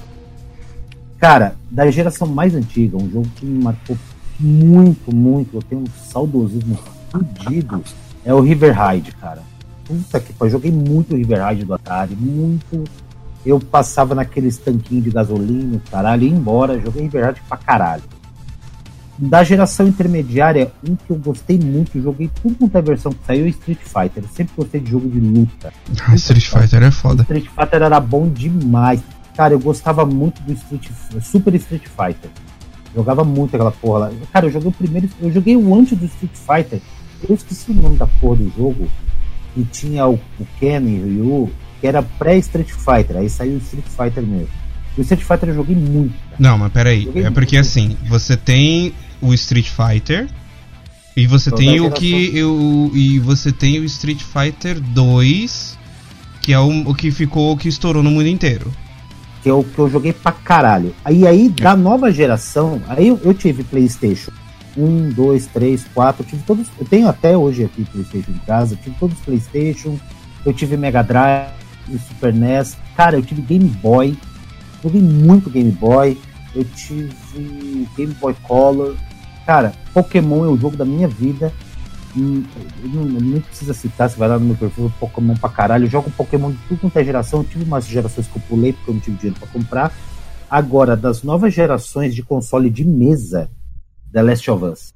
Cara, da geração mais antiga, um jogo que me marcou muito, muito, eu tenho um saudosismo fudido, é o River Raid, cara. Puta que pariu, joguei muito River Raid do Atari, muito. Eu passava naqueles tanquinhos de gasolina, caralho, ia embora, joguei River Raid pra caralho. Da geração intermediária, um que eu gostei muito, joguei tudo quanto é versão que saiu, é Street Fighter. Eu sempre gostei de jogo de luta. Ah, Street Fighter é foda. Street Fighter era bom demais. Cara, eu gostava muito do Street Super Street Fighter. Jogava muito aquela porra lá. Cara, eu joguei o primeiro. Eu joguei o antes do Street Fighter. Eu esqueci o nome da porra do jogo. Que tinha o, o Ken e o Ryu, que era pré-Street Fighter. Aí saiu o Street Fighter mesmo. E o Street Fighter eu joguei muito. cara. Não, mas peraí. Joguei É porque muito. assim, você tem o Street Fighter e você Toda tem o que eu e você tem o Street Fighter 2, que é o, o que ficou o que estourou no mundo inteiro. que eu, que eu joguei pra caralho. Aí, aí da nova geração, aí eu, eu tive PlayStation 1, 2, 3, 4, eu tive todos. Eu tenho até hoje aqui PlayStation em casa, tive todos os PlayStation, eu tive Mega Drive, Super NES, cara, eu tive Game Boy, joguei muito Game Boy, eu tive Game Boy Color. Cara, Pokémon é o jogo da minha vida. Eu não, nem precisa citar, você vai lá no meu perfil, Pokémon pra caralho. Eu jogo Pokémon de tudo quanto é geração. Eu tive umas gerações que eu pulei porque eu não tive dinheiro pra comprar. Agora, das novas gerações de console de mesa, The Last of Us.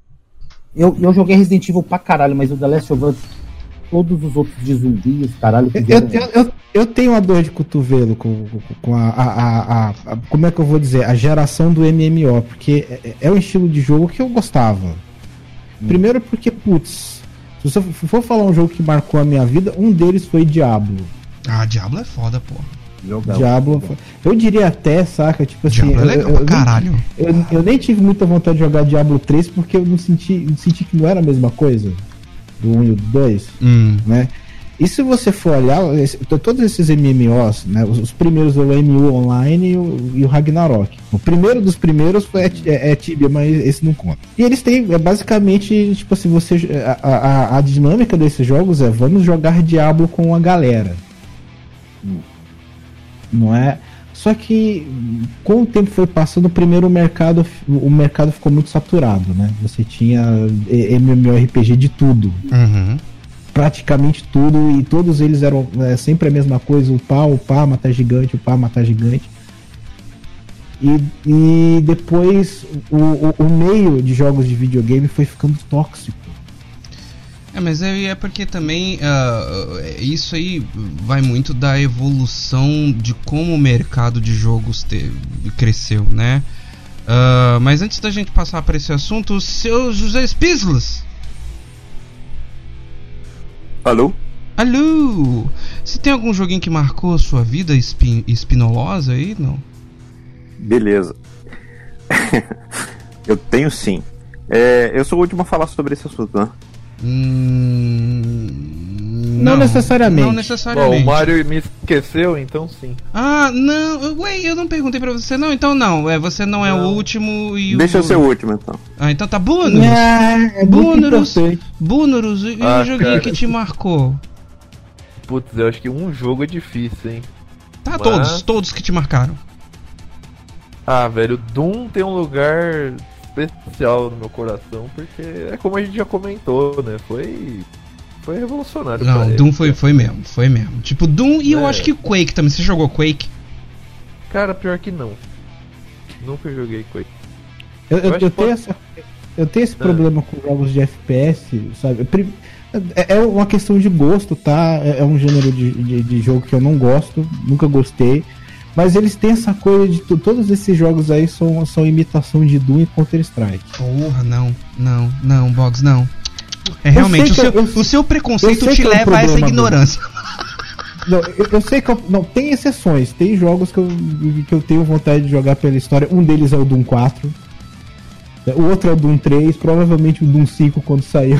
Eu, eu joguei Resident Evil pra caralho, mas o The Last of Us, todos os outros de zumbis, caralho, que Eu, eu, eu, eu tenho uma dor de cotovelo com, com- com a, a, a- a- a- Como é que eu vou dizer? A geração do MMO, porque é, é um estilo de jogo que eu gostava. Primeiro porque, putz, se você for falar um jogo que marcou a minha vida, um deles foi Diablo. Ah, Diablo é foda, pô. Jogão. Diablo. Eu diria até, saca? Tipo assim. Diablo é eu- legal eu- eu nem- caralho. Eu, eu nem tive muita vontade de jogar Diablo 3 porque eu não senti, não senti que não era a mesma coisa do 1 e do 2, Hum. né? E se você for olhar, esse- to- todos esses MMOs, né? Os, os primeiros é o MU Online e o, e o Ragnarok. O primeiro dos primeiros foi, é, é Tibia, mas esse não conta. E eles têm, é basicamente, tipo assim, você, a, a, a dinâmica desses jogos é vamos jogar Diablo com a galera. Não é? Só que com o tempo foi passando, o primeiro mercado, o mercado ficou muito saturado, né? Você tinha MMORPG de tudo. Uhum. praticamente tudo e todos eles eram é, sempre a mesma coisa, o o pá, matar gigante, o pá, matar gigante. E, e depois o, o, o meio de jogos de videogame foi ficando tóxico. É, mas é, é porque também uh, isso aí vai muito da evolução de como o mercado de jogos te, cresceu, né? Uh, mas antes da gente passar para esse assunto, o seu José Spislas. Alô? Alô! Você tem algum joguinho que marcou a sua vida espin espinolosa aí? Não? Beleza. eu tenho sim. É, eu sou o último a falar sobre esse assunto, né? Hum, não, não, necessariamente. Não necessariamente. Bom, o Mario me esqueceu, então sim. Ah, não. Ué, eu não perguntei pra você, não. Então não. É, você não, não. é o último e Deixa o... eu ser o último, então. Ah, então tá Bônus. É, é Bônus. Bônus. E Ah, o joguinho cara. que te marcou? Putz, eu acho que um jogo é difícil, hein? Tá, Mas- todos. Todos que te marcaram. Ah, velho, Doom tem um lugar especial no meu coração, porque é como a gente já comentou, né? Foi. Foi revolucionário. Não. Doom foi, foi mesmo. Foi mesmo. Tipo, Doom e eu É. acho que Quake também. Você jogou Quake? Cara, pior que não. Nunca joguei Quake. Eu, eu- Eu eu tenho essa, eu tenho esse É. problema com jogos de FPS, sabe? É é uma questão de gosto, tá? É é um gênero de, de, de jogo que eu não gosto, nunca gostei. Mas eles têm essa coisa de. Todos esses jogos aí são, são imitação de Doom e Counter-Strike. Porra, não. Não, não, Boggs, não. É realmente, o seu, eu- o seu preconceito sei te que é o leva a essa problema, ignorância. Não, eu, eu sei que eu- não, tem exceções, tem jogos que eu, que eu tenho vontade de jogar pela história. Um deles é o Doom 4. O outro é o Doom 3, provavelmente o Doom 5 quando saiu.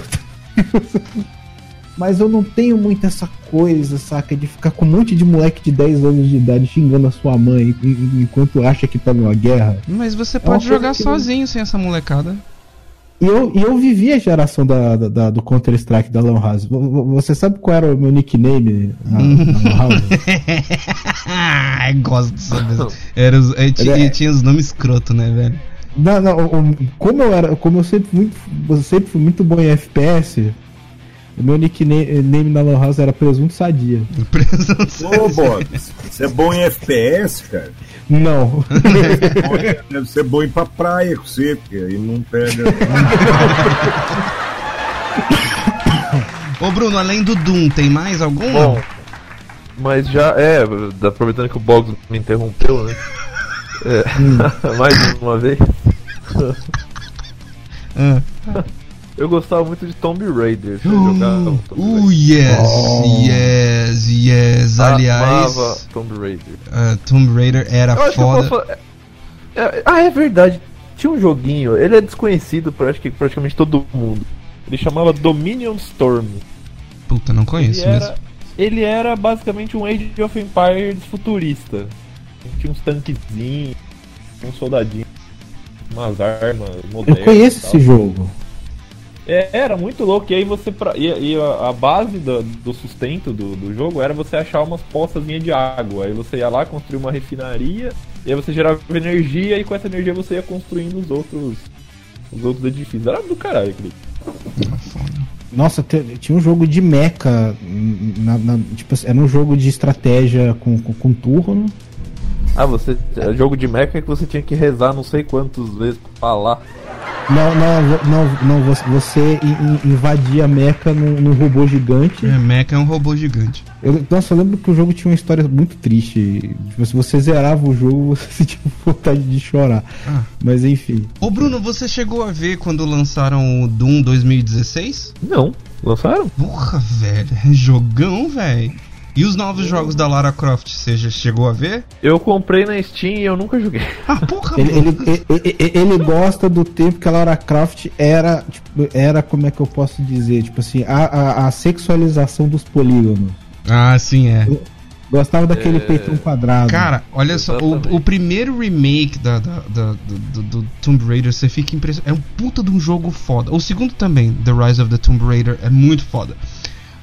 Mas eu não tenho muito essa coisa, saca? De ficar com um monte de moleque de 10 anos de idade xingando a sua mãe en- en- enquanto acha que tá numa guerra. Mas você uma pode coisa jogar sozinho sem essa molecada. E eu, e eu vivi a geração da, da- da- do Counter-Strike da Lan House. Vo- vo- Você sabe qual era o meu nickname na, na Lan House? Gosto de saber. Era os, é, ti- É. e tinha os nomes escroto, né, velho? Não, não, como eu era, como eu sempre muito, eu sempre fui muito bom em FPS, o meu nickname na Lan House era Presunto Sadia. Ô, Bob, você é bom em FPS, cara? Não. Deve ser bom ir pra praia com você, porque aí não pega. Ô, Bruno, além do Doom, tem mais algum? Bom, mas já é, aproveitando que o Boggs me interrompeu, né? É, mais uma vez. Eu gostava muito de Tomb Raider. Você jogava Uh, Tomb uh, yes, Oh. yes, yes. Amava Aliás, Tomb Raider. uh, Tomb Raider era Eu acho que eu foda. posso falar- é- Ah, é verdade. Tinha um joguinho, ele é desconhecido por acho que praticamente todo mundo. Ele chamava Dominion Storm. Puta, não conheço ele, mesmo. era, ele era basicamente um Age of Empires futurista. Tinha uns tanquezinhos, uns soldadinhos, umas armas Eu modernas. conheço e tal. esse jogo. É, era muito louco. E aí você. Pra, e, e a, a base do, do sustento do, do jogo era você achar umas poçazinhas de água. Aí você ia lá construir uma refinaria, e aí você gerava energia, e com essa energia você ia construindo os outros. Os outros edifícios. Era do caralho, aquele. Nossa, tinha um jogo de mecha, na, na- tipo, era um jogo de estratégia com, com, com turno. Ah, você. é Jogo de mecha que você tinha que rezar não sei quantas vezes pra falar. Não, não, não, não você, você in- in- invadia a mecha num, num robô gigante. É, Mecha é um robô gigante. Eu, nossa, eu lembro que o jogo tinha uma história muito triste. Tipo, se você zerava o jogo, você tinha vontade de chorar. Ah. Mas enfim. Ô, Bruno, você chegou a ver quando lançaram o Doom 2016? Não. Lançaram? Porra, velho. é Jogão, velho. E os novos jogos da Lara Croft, você já chegou a ver? Eu comprei na Steam e eu nunca joguei. Ah, porra, Ele, ele, ele, ele- gosta do tempo que a Lara Croft era, tipo, era como é que eu posso dizer, tipo assim, a, a, a sexualização dos polígonos. Ah, sim, é. Gostava daquele É. peitão quadrado. Cara, olha só, o, o primeiro remake da, da- da- do, do- do Tomb Raider, você fica impressionado. É um puta de um jogo foda. O segundo também, The Rise of the Tomb Raider, é muito foda.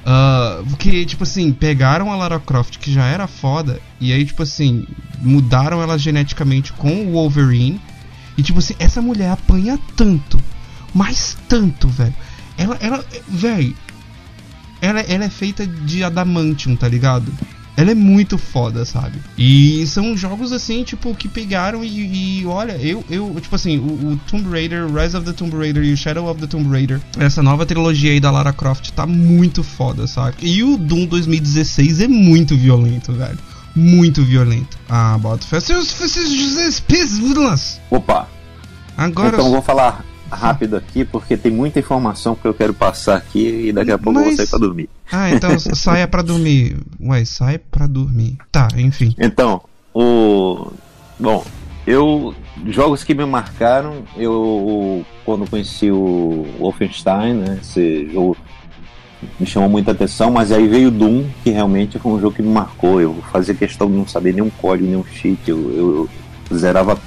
Ah, porque, tipo assim, pegaram a Lara Croft, que já era foda, e aí, tipo assim, mudaram ela geneticamente com o Wolverine. E, tipo assim, essa mulher apanha tanto, mas tanto, velho. Ela, ela, velho. ela, ela é feita de adamantium, tá ligado? Ela é muito foda, sabe? E são jogos assim, tipo, que pegaram e, e olha, eu, eu, tipo assim, o, o, Tomb Raider, Rise of the Tomb Raider e o Shadow of the Tomb Raider, essa nova trilogia aí da Lara Croft tá muito foda, sabe? E o Doom 2016 é muito violento, velho. Muito violento. Ah, bota fé. Seus Opa! Agora. Então vou falar rápido aqui, porque tem muita informação que eu quero passar aqui e daqui a pouco Mas... eu vou sair pra dormir. Ah, então saia pra dormir. Ué, sai pra dormir. Tá, enfim. Então, o. Bom, eu. Jogos que me marcaram, eu. Quando conheci o Wolfenstein, né? Esse jogo me chamou muita atenção, mas aí veio Doom, que realmente foi um jogo que me marcou. Eu fazia questão de não saber nenhum código, nenhum cheat. Eu, eu, eu zerava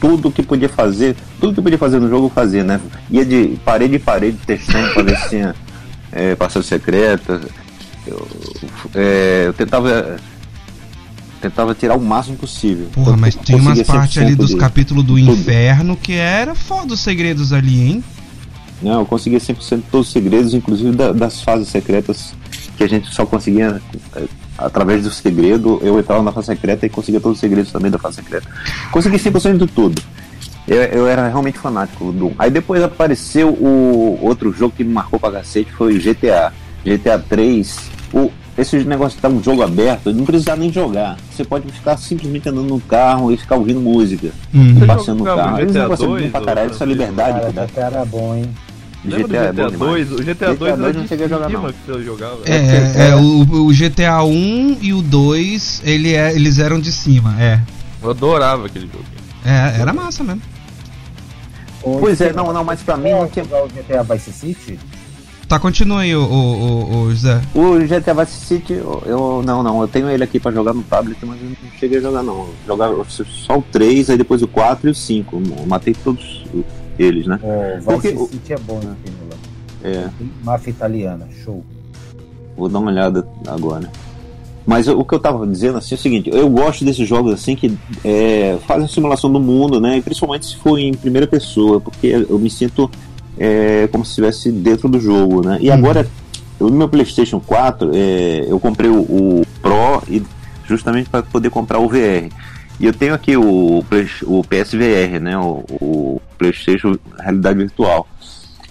tudo que podia fazer, tudo que podia fazer no jogo fazia, né? Ia de parede em parede testando pra ver se tinha é, passagem secreta. Eu, é, eu tentava tentava tirar o máximo possível. Porra, mas tem umas partes ali dos capítulos do tudo. inferno que era foda os segredos ali, hein? Não, eu conseguia 100% de todos os segredos, inclusive da, das fases secretas que a gente só conseguia é, através do segredo. Eu entrava na fase secreta e conseguia todos os segredos também da fase secreta. Consegui 100% de tudo. Eu, eu, era realmente fanático do Doom. Aí depois apareceu o outro jogo que me marcou pra cacete, foi o GTA. GTA 3. O, esse negócio de estar um jogo aberto, não precisa nem jogar. Você pode ficar simplesmente andando no carro e ficar ouvindo música. Uhum. Passeando no carro. Esse negócio 2, é bom pra caralho, essa liberdade. Cara, GTA era bom, hein? Lembra GTA, do GTA 2? O GTA 2 era não cheguei a jogar não. que você jogava. É, é, é o, o, GTA 1 e o 2, ele é, eles eram de cima, é. Eu adorava aquele jogo. É, era massa mesmo. Pois é, não, não, mas pra mim não tinha. o GTA Vice City? Tá, continua aí, o, o, o, José. O GTA Vice City, eu, eu, Não, não, eu tenho ele aqui pra jogar no tablet, mas eu não cheguei a jogar não. Jogar só o 3, aí depois o 4 e o 5. Eu matei todos eles, né? É, Vice Porque, City é bom, né, Pílula? É. Máfia italiana, show. Vou dar uma olhada agora. Mas o que eu tava dizendo assim é o seguinte, eu gosto desses jogos assim que é, fazem simulação do mundo, né? E principalmente se for em primeira pessoa, porque eu me sinto é, como se estivesse dentro do jogo, né? E agora, no meu PlayStation 4, é, eu comprei o, o Pro e justamente para poder comprar o VR. E eu tenho aqui o, o PSVR, né? O, o PlayStation Realidade Virtual.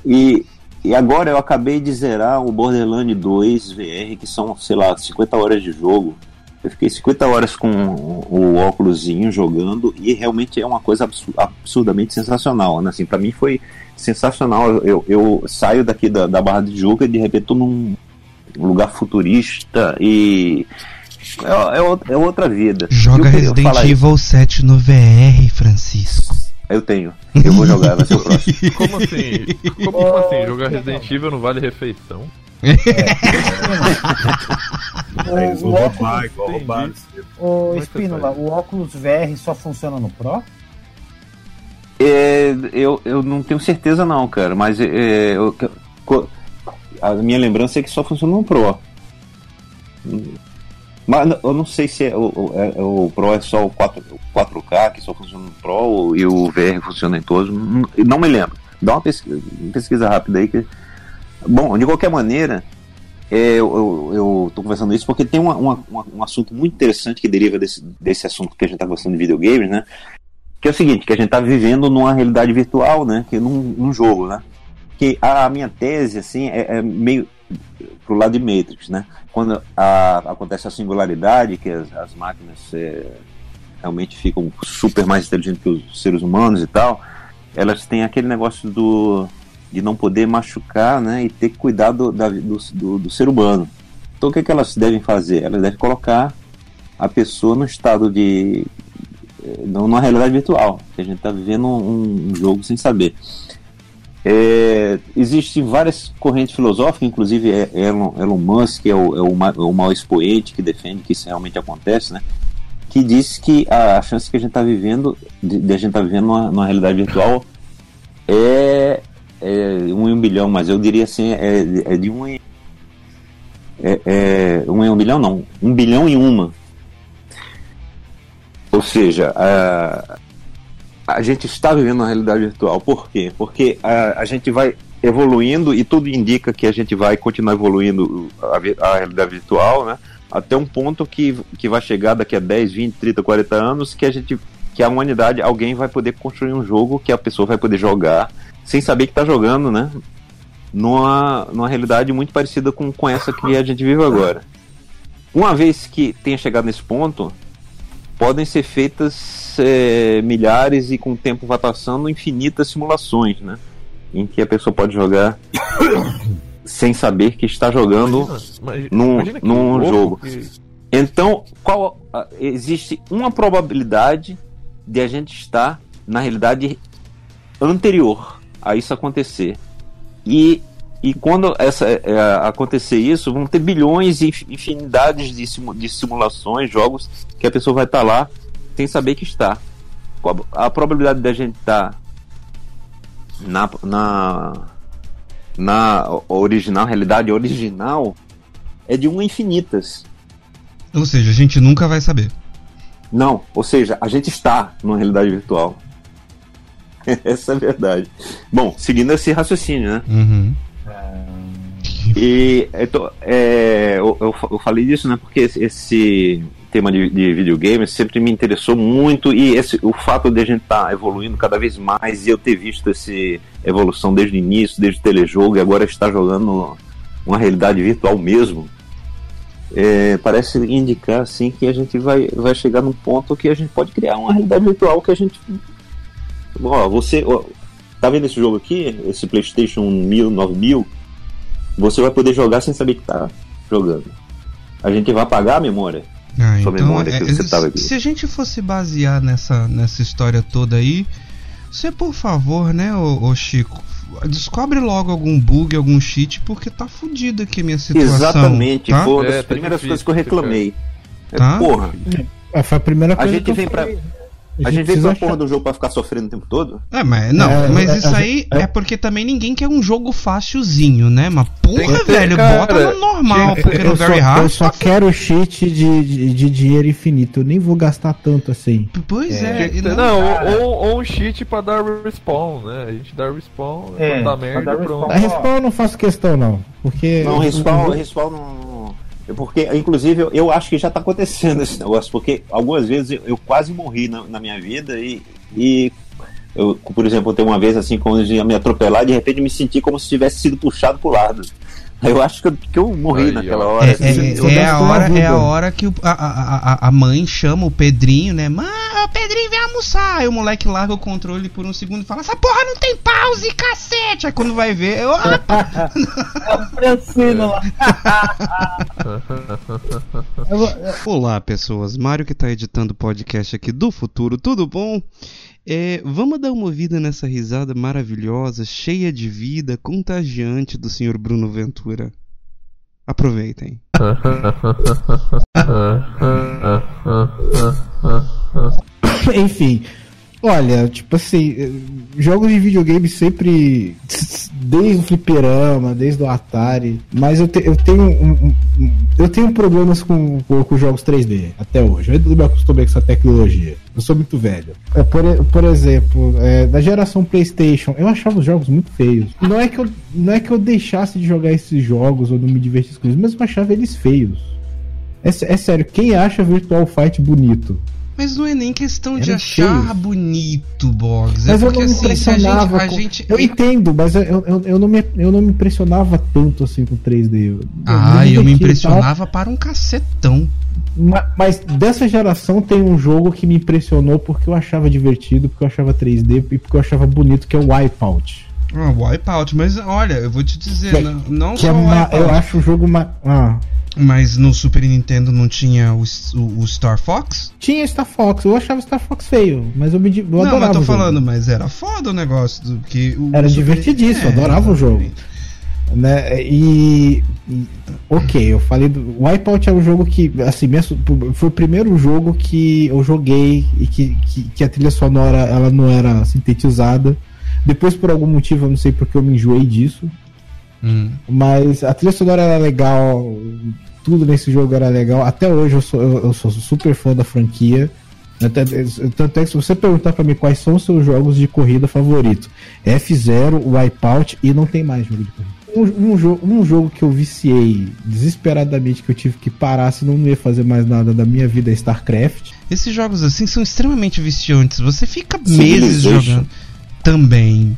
E, e agora eu acabei de zerar o Borderlands 2 VR, que são, sei lá, 50 horas de jogo. Eu fiquei 50 horas com o óculosinho jogando e realmente é uma coisa absurdamente sensacional. Né? Assim, para mim foi sensacional. Eu, eu saio daqui da, da Barra de Juca e de repente tô num lugar futurista e é, é, é outra vida. Joga Resident Evil 7 no VR, Francisco. Eu tenho. Eu vou jogar, vai ser o próximo. Como assim? Como, como assim? Jogar Resident Evil não vale refeição? É. o, o, roubar, igual roubar. O Espínola, o óculos VR só funciona no Pro? É, eu, eu não tenho certeza não, cara, mas é, eu, a minha lembrança é que só funciona no Pro. Mas eu não sei se é, o, é, é o Pro é só o 4, 4K, que só funciona no Pro, e o VR funciona em todos. Não, me lembro. Dá uma pesquisa, pesquisa rápida aí que. Bom, de qualquer maneira, é, eu, tô conversando isso porque tem uma, uma, uma, um assunto muito interessante que deriva desse, desse assunto que a gente tá conversando de videogames, né? Que é o seguinte, que a gente tá vivendo numa realidade virtual, né? Que num, num jogo, né? Que a, a minha tese, assim, é, é meio pro lado de Matrix, né? Quando a, acontece a singularidade, que as, as máquinas é, realmente ficam super mais inteligentes que os seres humanos e tal, elas têm aquele negócio do de não poder machucar, né? E ter que cuidar do, da, do, do, do ser humano. Então o que, é que elas devem fazer? Elas devem colocar a pessoa no estado de eh, numa realidade virtual, que a gente está vivendo um, um, jogo sem saber. É, Existem várias correntes filosóficas, inclusive é, Elon, Elon Musk é o, é o, é o maior expoente que defende que isso realmente acontece, né? que diz que a chance que a gente está vivendo, de, de, a gente estar tá vivendo numa, numa, realidade virtual é, é um em um bilhão, mas eu diria assim, é, é de um em, é, é, um em um bilhão não, um bilhão em uma. Ou seja, a, a gente está vivendo uma realidade virtual. Por quê? Porque a, a gente vai evoluindo e tudo indica que a gente vai continuar evoluindo a, a realidade virtual, né? Até um ponto que, que vai chegar daqui a 10, 20, 30, 40 anos que a gente que a humanidade, alguém vai poder construir um jogo que a pessoa vai poder jogar sem saber que está jogando, né? Numa, numa realidade muito parecida com, com essa que a gente vive agora. Uma vez que tenha chegado nesse ponto, podem ser feitas é, milhares e com o tempo vai passando infinitas simulações, né? Em que a pessoa pode jogar sem saber que está jogando Imagina- num- imagina num jogo. que- então, qual a- existe uma probabilidade de a gente estar na realidade anterior a isso acontecer. E, e quando essa, é, acontecer isso, vão ter bilhões e inf- infinidades de, simu- de simulações, jogos que a pessoa vai estar lá sem saber que está. A probabilidade da gente estar na, na, na original, realidade original, é de uma infinitas. Ou seja, a gente nunca vai saber. Não, ou seja, a gente está numa realidade virtual. Essa é a verdade. Bom, seguindo esse raciocínio, né? Uhum. E tô- é, eu, eu eu falei disso, né? Porque esse, esse tema de, de videogames sempre me interessou muito e esse, o fato de a gente estar evoluindo cada vez mais e eu ter visto essa evolução desde o início, desde o telejogo e agora estar jogando uma realidade virtual mesmo, é, parece indicar assim que a gente vai, vai chegar num ponto que a gente pode criar uma realidade virtual que a gente. Ó, você. Ó, tá vendo esse jogo aqui? Esse PlayStation 1000, 9000? Você vai poder jogar sem saber que tá jogando. A gente vai apagar a memória. Ah, Sua memória que você tava aqui. se a gente fosse basear nessa, nessa história toda aí, você, por favor, né, ô, ô Chico, descobre logo algum bug, algum cheat, porque tá fudido aqui a minha situação. Exatamente, tá? foi uma É, das tá primeiras difícil, coisas que eu reclamei. É, Tá? Porra, Ah, foi a primeira coisa gente que eu vem pra-. A gente veio precisa pra porra achar- do jogo pra ficar sofrendo o tempo todo? É, mas não, É, mas é, isso é, aí é. é porque também ninguém quer um jogo facilzinho, né? Mas porra, velho, cara. bota no normal, porque no eu, só, Very Hard. eu só tá quero cheat de, de, de dinheiro infinito. Eu nem vou gastar tanto assim. Pois é, não- não, ou, ou- um cheat pra dar respawn, né? A gente dá respawn, É, dá pra merda, dar pronto. A respawn eu não faço questão, não. Porque. Não, respawn, respawn não. Porque, inclusive, eu, eu acho que já tá acontecendo esse negócio, porque algumas vezes eu, eu quase morri na, na minha vida e. e eu, por exemplo, tem uma vez assim, quando eu ia me atropelar, de repente me senti como se tivesse sido puxado pro lado. Eu acho que eu, que eu morri Aí, naquela ó. hora. É, é- eu é a hora, é a hora que o- a, a, a- a mãe chama o Pedrinho, né? Mãe, o Pedrinho vem almoçar. Aí o moleque larga o controle por um segundo e fala: Essa porra não tem pause, cacete! Aí quando vai ver, eu, ah, Francino lá. eu vou- Olá, pessoas. Mário que tá editando o podcast aqui do futuro, tudo bom? É, vamos dar uma ouvida nessa risada maravilhosa, cheia de vida, contagiante do Sr. Bruno Ventura. Aproveitem. Enfim. Olha, tipo assim, eh, jogos de videogame sempre. Desde o fliperama, desde o Atari. Mas eu, te- eu tenho um, um- eu tenho problemas com, com, jogos 3D até hoje. Eu não me acostumei com essa tecnologia. Eu sou muito velho. É, por, por exemplo, é, da geração PlayStation, eu achava os jogos muito feios. Não é, que eu, não é que eu deixasse de jogar esses jogos ou não me divertisse com eles, mas eu achava eles feios. É, é sério, quem acha Virtual Fight bonito? Mas não é nem questão de achar feio. bonito, Boggs. Mas é eu porque não me assim, se a gente. impressionava. A com- gente Eu entendo, mas eu, eu, eu, não me, eu não me impressionava tanto assim com 3D. Eu, Ah, eu me divertia e impressionava para um cacetão. tal. Ma- Mas dessa geração tem um jogo que me impressionou porque eu achava divertido, porque eu achava 3D e porque eu achava bonito, que é o Wipeout. Ah, Wipeout, mas olha, eu vou te dizer, Que- não, não Que só é o ma- Wipeout, eu acho o jogo. Ma... Ah. Mas no Super Nintendo não tinha o, o, o Star Fox? Tinha Star Fox, eu achava Star Fox feio, mas eu, me, eu não, adorava. mas tô falando, mas era foda o negócio. Do, que o Era Super- divertidíssimo, É, eu adorava o jogo. exatamente. né? E, e- ok, eu falei do o Wipeout é um jogo que assim mesmo foi o primeiro jogo que eu joguei e que, que, que a trilha sonora ela não era sintetizada. Depois por algum motivo eu não sei porque eu me enjoei disso, Hum. mas a trilha sonora era legal, tudo nesse jogo era legal. Até hoje eu sou eu, eu sou super fã da franquia. Tanto é que se você perguntar para mim quais são os seus jogos de corrida favorito, F0, Wipeout e não tem mais jogo de corrida. Um, um, jogo, um jogo que eu viciei desesperadamente, que eu tive que parar, senão não ia fazer mais nada da minha vida é StarCraft. Esses jogos assim são extremamente viciantes. Você fica meses jogando. Também.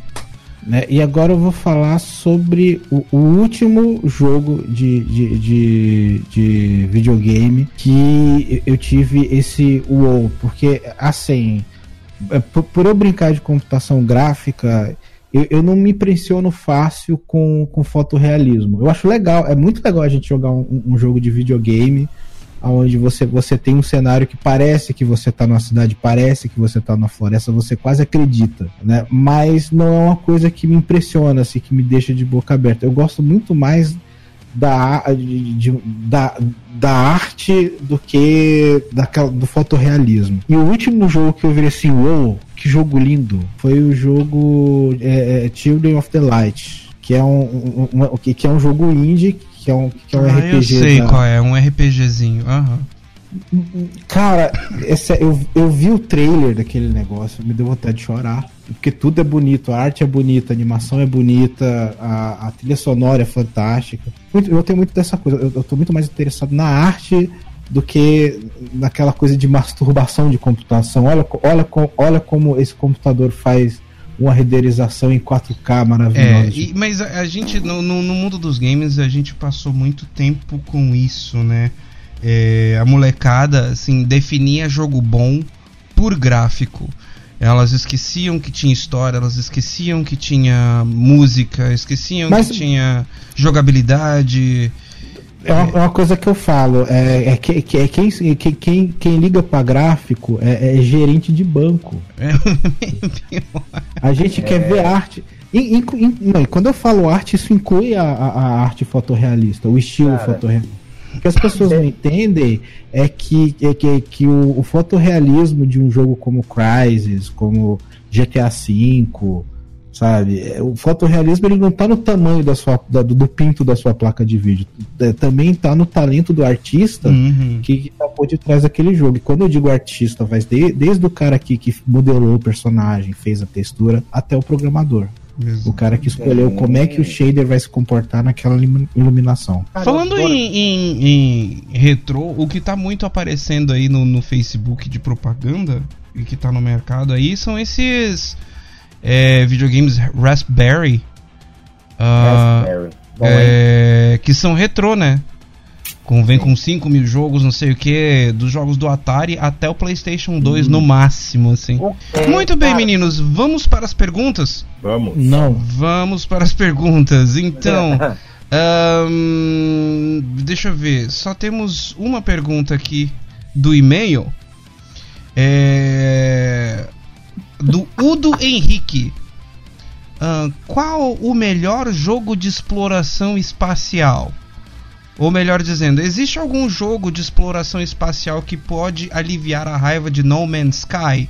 Né? E agora eu vou falar sobre o, o último jogo de, de, de, de, videogame que eu tive esse WoW, porque assim, é, por, por eu brincar de computação gráfica, eu, eu, não me impressiono fácil com, com fotorrealismo. Eu acho legal, é muito legal a gente jogar um, um jogo de videogame onde você, você tem um cenário que parece que você está numa cidade, parece que você está na floresta, você quase acredita, né? Mas não é uma coisa que me impressiona, assim, que me deixa de boca aberta. Eu gosto muito mais da, de, de, da, da arte do que daquela, do fotorrealismo. E o último jogo que eu vi assim, uou, que jogo lindo, foi o jogo é, é, Children of the Light, que é um, um, um, que é um jogo indie que é um, que é um ah, RPG. Eu sei qual é, um RPGzinho. Uhum. Cara, esse, eu, eu vi o trailer daquele negócio, me deu vontade de chorar. Porque tudo é bonito, a arte é bonita, a animação é bonita, a, a trilha sonora é fantástica. Muito, eu tenho muito dessa coisa, eu, eu tô muito mais interessado na arte do que naquela coisa de masturbação de computação. Olha, olha, olha como esse computador faz uma renderização em 4K maravilhosa. É, e, mas a, a gente, no, no, no, mundo dos games, a gente passou muito tempo com isso, né? É, a molecada, assim, definia jogo bom por gráfico. Elas esqueciam que tinha história, elas esqueciam que tinha música, esqueciam mas... que tinha jogabilidade. É uma, é uma, coisa que eu falo, é, é, que, que, é quem, que, quem, quem liga para gráfico é, é, gerente de banco. É a gente quer ver arte. E, e, não, quando eu falo arte, isso inclui a, a, a arte fotorrealista, o estilo Cara. fotorrealista. O que as pessoas não entendem é que, é que, que o, o fotorrealismo de um jogo como Crysis, como GTA V, sabe? É, o fotorrealismo ele não está no tamanho da sua, da, do pinto da sua placa de vídeo, é, também está no talento do artista uhum. que está por detrás daquele jogo. E quando eu digo artista, vai de, desde o cara que, que modelou o personagem, fez a textura, até o programador. O cara que escolheu é. como é que o shader vai se comportar naquela iluminação. Falando em, em, em retrô, o que está muito aparecendo aí no, no Facebook de propaganda e que está no mercado aí são esses é, videogames Raspberry. Uh, Raspberry. É, que são retrô, né? Com, vem com 5 mil jogos, não sei o que, dos jogos do Atari até o PlayStation 2 hum. no máximo, assim. Okay, Muito bem, cara. meninos, vamos para as perguntas? Vamos. Não. Vamos para as perguntas. Então, um, deixa eu ver, só temos uma pergunta aqui do e-mail. É do Udo Henrique. Uh, qual o melhor jogo de exploração espacial? Ou melhor dizendo, existe algum jogo de exploração espacial que pode aliviar a raiva de No Man's Sky?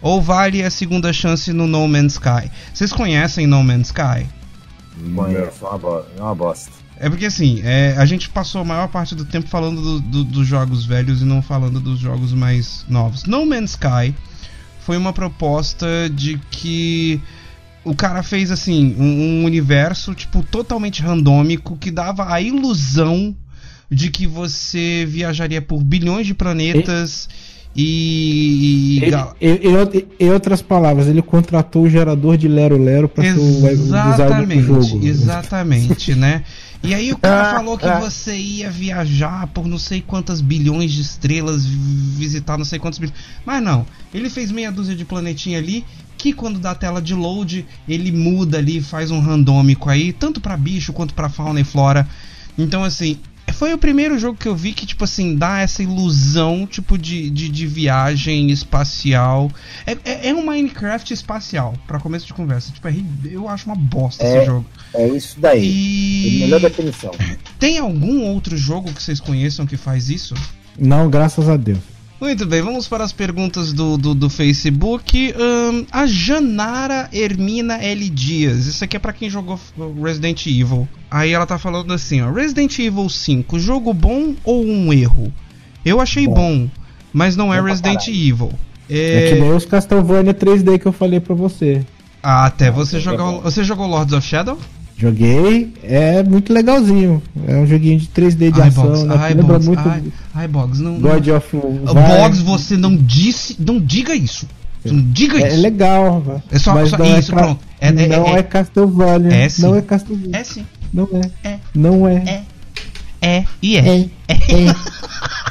Ou vale a segunda chance no No Man's Sky? Vocês conhecem No Man's Sky? Conheço, é uma bosta. É porque assim, é, a gente passou a maior parte do tempo falando do, do, dos jogos velhos e não falando dos jogos mais novos. No Man's Sky foi uma proposta de que o cara fez assim um, um, universo tipo totalmente randômico que dava a ilusão de que você viajaria por bilhões de planetas e, e... Ele, em outras palavras, ele contratou o gerador de Lero Lero para ser o jogo. Exatamente, né? E aí o cara ah, falou que ah. você ia viajar por não sei quantas bilhões de estrelas, visitar não sei quantos bilhões. Mas não, ele fez meia dúzia de planetinha ali, que quando dá tela de load, ele muda ali, faz um randômico aí, tanto para bicho quanto para fauna e flora. Então assim, foi o primeiro jogo que eu vi que, tipo assim, dá essa ilusão, tipo, de, de, de viagem espacial. É, é, é, um Minecraft espacial, para começo de conversa. Tipo, é, eu acho uma bosta é, esse jogo. É isso daí. E... Melhor definição. Tem algum outro jogo que vocês conheçam que faz isso? Não, graças a Deus. Muito bem, vamos para as perguntas do, do, do Facebook. Um, a Janara Hermina L. Dias. Isso aqui é para quem jogou Resident Evil. Aí ela tá falando assim, ó. Resident Evil 5, jogo bom ou um erro? Eu achei bom. bom mas não é Bom Resident. Evil. É... É... que nem os Castlevania 3D que eu falei pra você. Ah, Até você é jogar. bom. Você jogou Lords of Shadow? Joguei, é muito legalzinho. É um joguinho de 3D de Ai, ação, Boggs, né? que lembra Boggs, muito ai, ai, Boggs, não. God não. of War. Boggs, você não disse. Não diga isso. Você Não diga É, é isso. legal, velho. É só- mas só- não isso, é, pronto. É- é- não é- é, Castlevania. É sim. Não é Castlevania. É sim. Não é. É. Não é. É. É e é. É.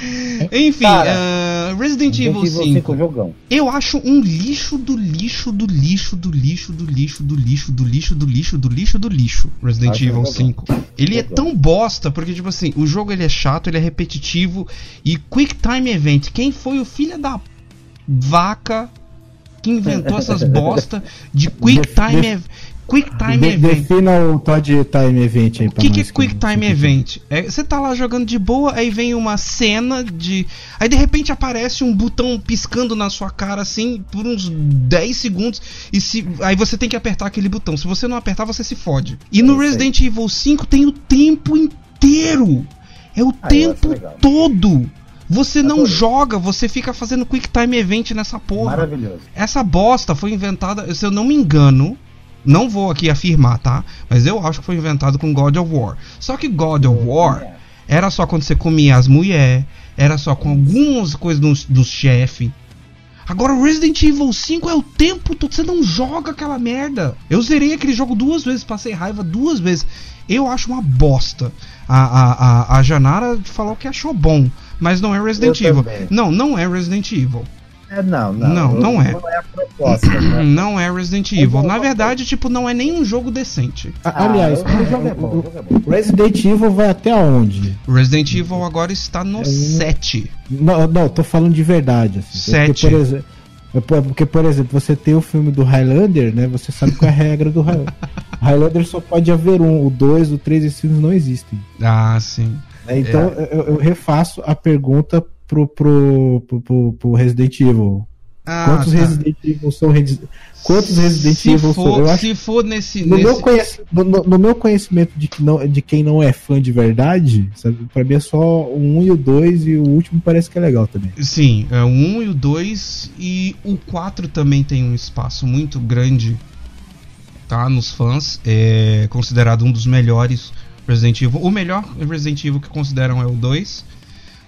Enfim, Cara, ah, Resident Evil Evil 5. 5 jogão. Eu acho um lixo do lixo do lixo do lixo do lixo do lixo do lixo do lixo do lixo do lixo. Resident Acho Evil legal. 5. Ele é Legal. tão bosta porque tipo assim, o jogo ele é chato, ele é repetitivo e Quick Time Event. Quem foi o filho da vaca que inventou essas bosta de Quick Time def- Ev- Quick Time De- Event? defina o Todd Time Event aí O pra que, que é Quick Time Event? É, você tá lá jogando de boa, aí vem uma cena de. Aí de repente aparece um botão piscando na sua cara assim por uns 10 segundos. E se. Aí você tem que apertar aquele botão. Se você não apertar, você se fode. E no sei. Resident Evil 5 tem o tempo inteiro. É o eu tempo todo. Você não Adorei. joga, você fica fazendo Quick Time Event nessa porra. Maravilhoso. Essa bosta foi inventada, se eu não me engano, não vou aqui afirmar, tá? Mas eu acho que foi inventado com God of War. Só que God of War era só quando você comia as mulheres, era só com algumas coisas dos, dos chefes. Agora o Resident Evil 5 é o tempo todo, você não joga aquela merda. Eu zerei aquele jogo duas vezes, passei raiva duas vezes. Eu acho uma bosta. A, a, a, a Janara falou que achou bom, mas não é Resident Eu Evil. também. Não, não é Resident Evil. É, não, não. Não, não é. Não é a proposta, né? Não é Resident Evil. Na verdade, tipo, não é nem um jogo decente. Aliás, Ah, o jogo é bom, o jogo é bom. Resident Evil vai até onde? Resident Evil agora está no 7. Não, não, tô falando de verdade. Assim, Sete. Porque por, exemplo, é por- porque, por exemplo, você tem o filme do Highlander, né? Você sabe qual é a regra do Highlander. Highlander só pode haver um, o dois, o três, esses filmes não existem. Ah, sim. né? Então eu, eu refaço a pergunta pro, pro, pro, pro- Resident Evil. Ah, Quantos tá. Resident Evil são Quantos Resident se Evil for, são? Eu acho Se for nesse. no, nesse... meu no- no- no meu conhecimento de, que não, de quem não é fã de verdade, sabe? Pra mim é só o 1 e o 2 e o último parece que é legal também. Sim, é, o 1 e o 2 e o 4 também tem um espaço muito grande, tá? Nos fãs. É considerado um dos melhores Resident Evil. O melhor Resident Evil que consideram é o 2.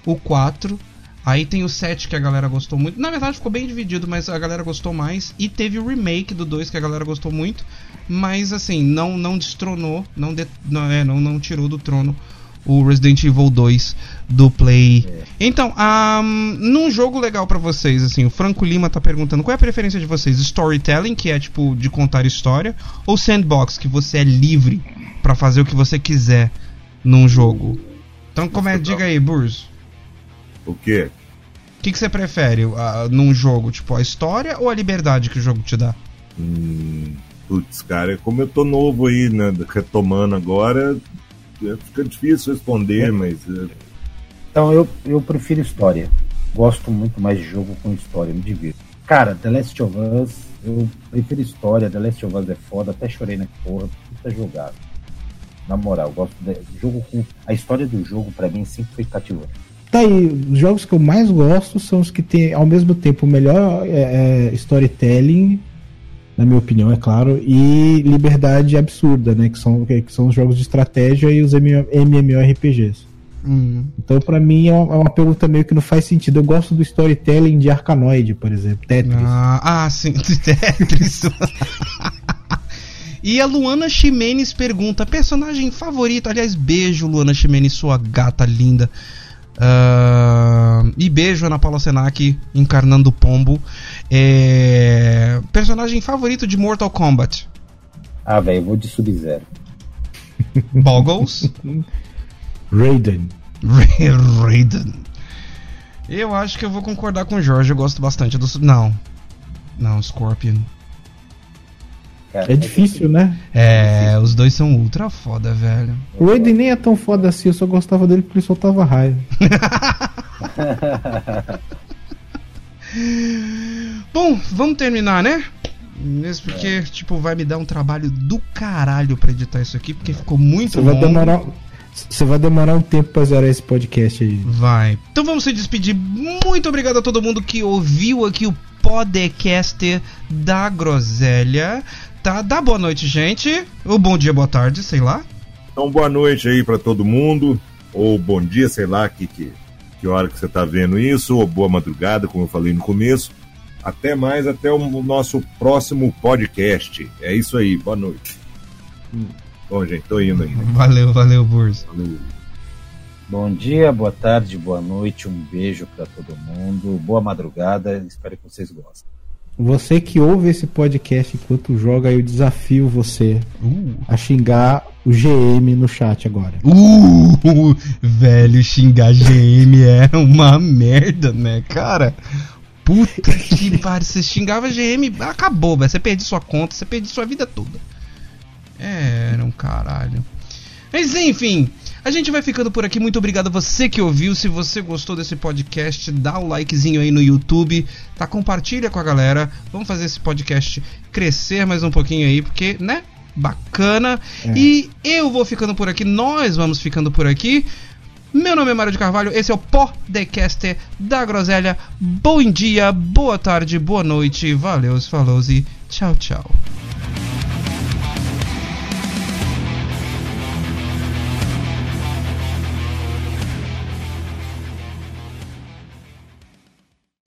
O 4. Aí tem o 7 que a galera gostou muito. Na verdade ficou bem dividido, mas a galera gostou mais. E teve o remake do 2 que a galera gostou muito. Mas assim, não, não destronou, não, de- não, é, não, não tirou do trono o Resident Evil 2 do Play. Então, um, num jogo legal pra vocês, assim, o Franco Lima tá perguntando qual é a preferência de vocês? Storytelling, que é tipo de contar história, ou sandbox, que você é livre pra fazer o que você quiser num jogo? Então, como é, diga aí, Burz. O quê? O que, que você prefere ah, num jogo? Tipo, a história ou a liberdade que o jogo te dá? Hum, putz, cara, como eu tô novo aí, né, retomando agora, é, fica difícil responder, mas é, Então eu, eu prefiro história. Gosto muito mais de jogo com história, me divirto. Cara, The Last of Us, eu prefiro história, The Last of Us é foda, até chorei na porra, puta jogado. Na moral, gosto de jogo com. A história do jogo, pra mim, sempre foi cativante. Tá aí, os jogos que eu mais gosto são os que têm ao mesmo tempo o melhor é, é, storytelling, na minha opinião, é claro, e liberdade absurda, né? Que são, que são os jogos de estratégia e os MMO MMORPGs. Hum. Então, pra mim, é uma, é meio que não faz sentido. Eu gosto do storytelling de Arkanoid, por exemplo, Tetris. Ah, ah, sim, Tetris. e a Luana Ximenes pergunta: personagem favorito? Aliás, beijo, Luana Ximenes, sua gata linda. Ah, e beijo, Ana Paula Senac, encarnando o pombo. É, personagem favorito de Mortal Kombat? Ah, velho, vou de Sub-Zero. Boggles? Raiden. Ra- Raiden. Eu acho que eu vou concordar com o Jorge, eu gosto bastante do. Não. Não, Scorpion. Cara, É difícil, né? É, os dois são ultra foda, velho. O Raiden nem é tão foda assim, eu só gostava dele porque ele soltava raio. Bom, vamos terminar, né? Mesmo porque, tipo, vai me dar um trabalho do caralho pra editar isso aqui, porque ficou muito Você vai longo. demorar. Você vai demorar um tempo pra zerar esse podcast aí. Vai. Então vamos se despedir. Muito obrigado a todo mundo que ouviu aqui o podcast da Groselha. Tá? Dá boa noite, gente. Ou bom dia, boa tarde, sei lá. Então, boa noite aí para todo mundo. Ou bom dia, sei lá que, que, que hora que você tá vendo isso. Ou boa madrugada, como eu falei no começo. Até mais, até o nosso próximo podcast. É isso aí, boa noite. Hum. Bom, gente, tô indo aí. Valeu, valeu, Burso. Valeu. Bom dia, boa tarde, boa noite, um beijo para todo mundo, boa madrugada, espero que vocês gostem. Você que ouve esse podcast enquanto joga, eu desafio você uh. a xingar o GM no chat agora. Uh, velho, xingar GM é uma merda, né, cara? Puta que pariu, você xingava GM, acabou, velho. Você perdeu sua conta, você perdeu sua vida toda. É, era um caralho. Mas enfim, a gente vai ficando por aqui. Muito obrigado a você que ouviu. Se você gostou desse podcast, dá o um likezinho aí no YouTube, tá? Compartilha com a galera. Vamos fazer esse podcast crescer mais um pouquinho aí, porque, né? Bacana. É. E eu vou ficando por aqui. Nós vamos ficando por aqui. Meu nome é Mário de Carvalho, esse é o Podcaster da Groselha. Bom dia, boa tarde, boa noite, valeu, falou e tchau, tchau.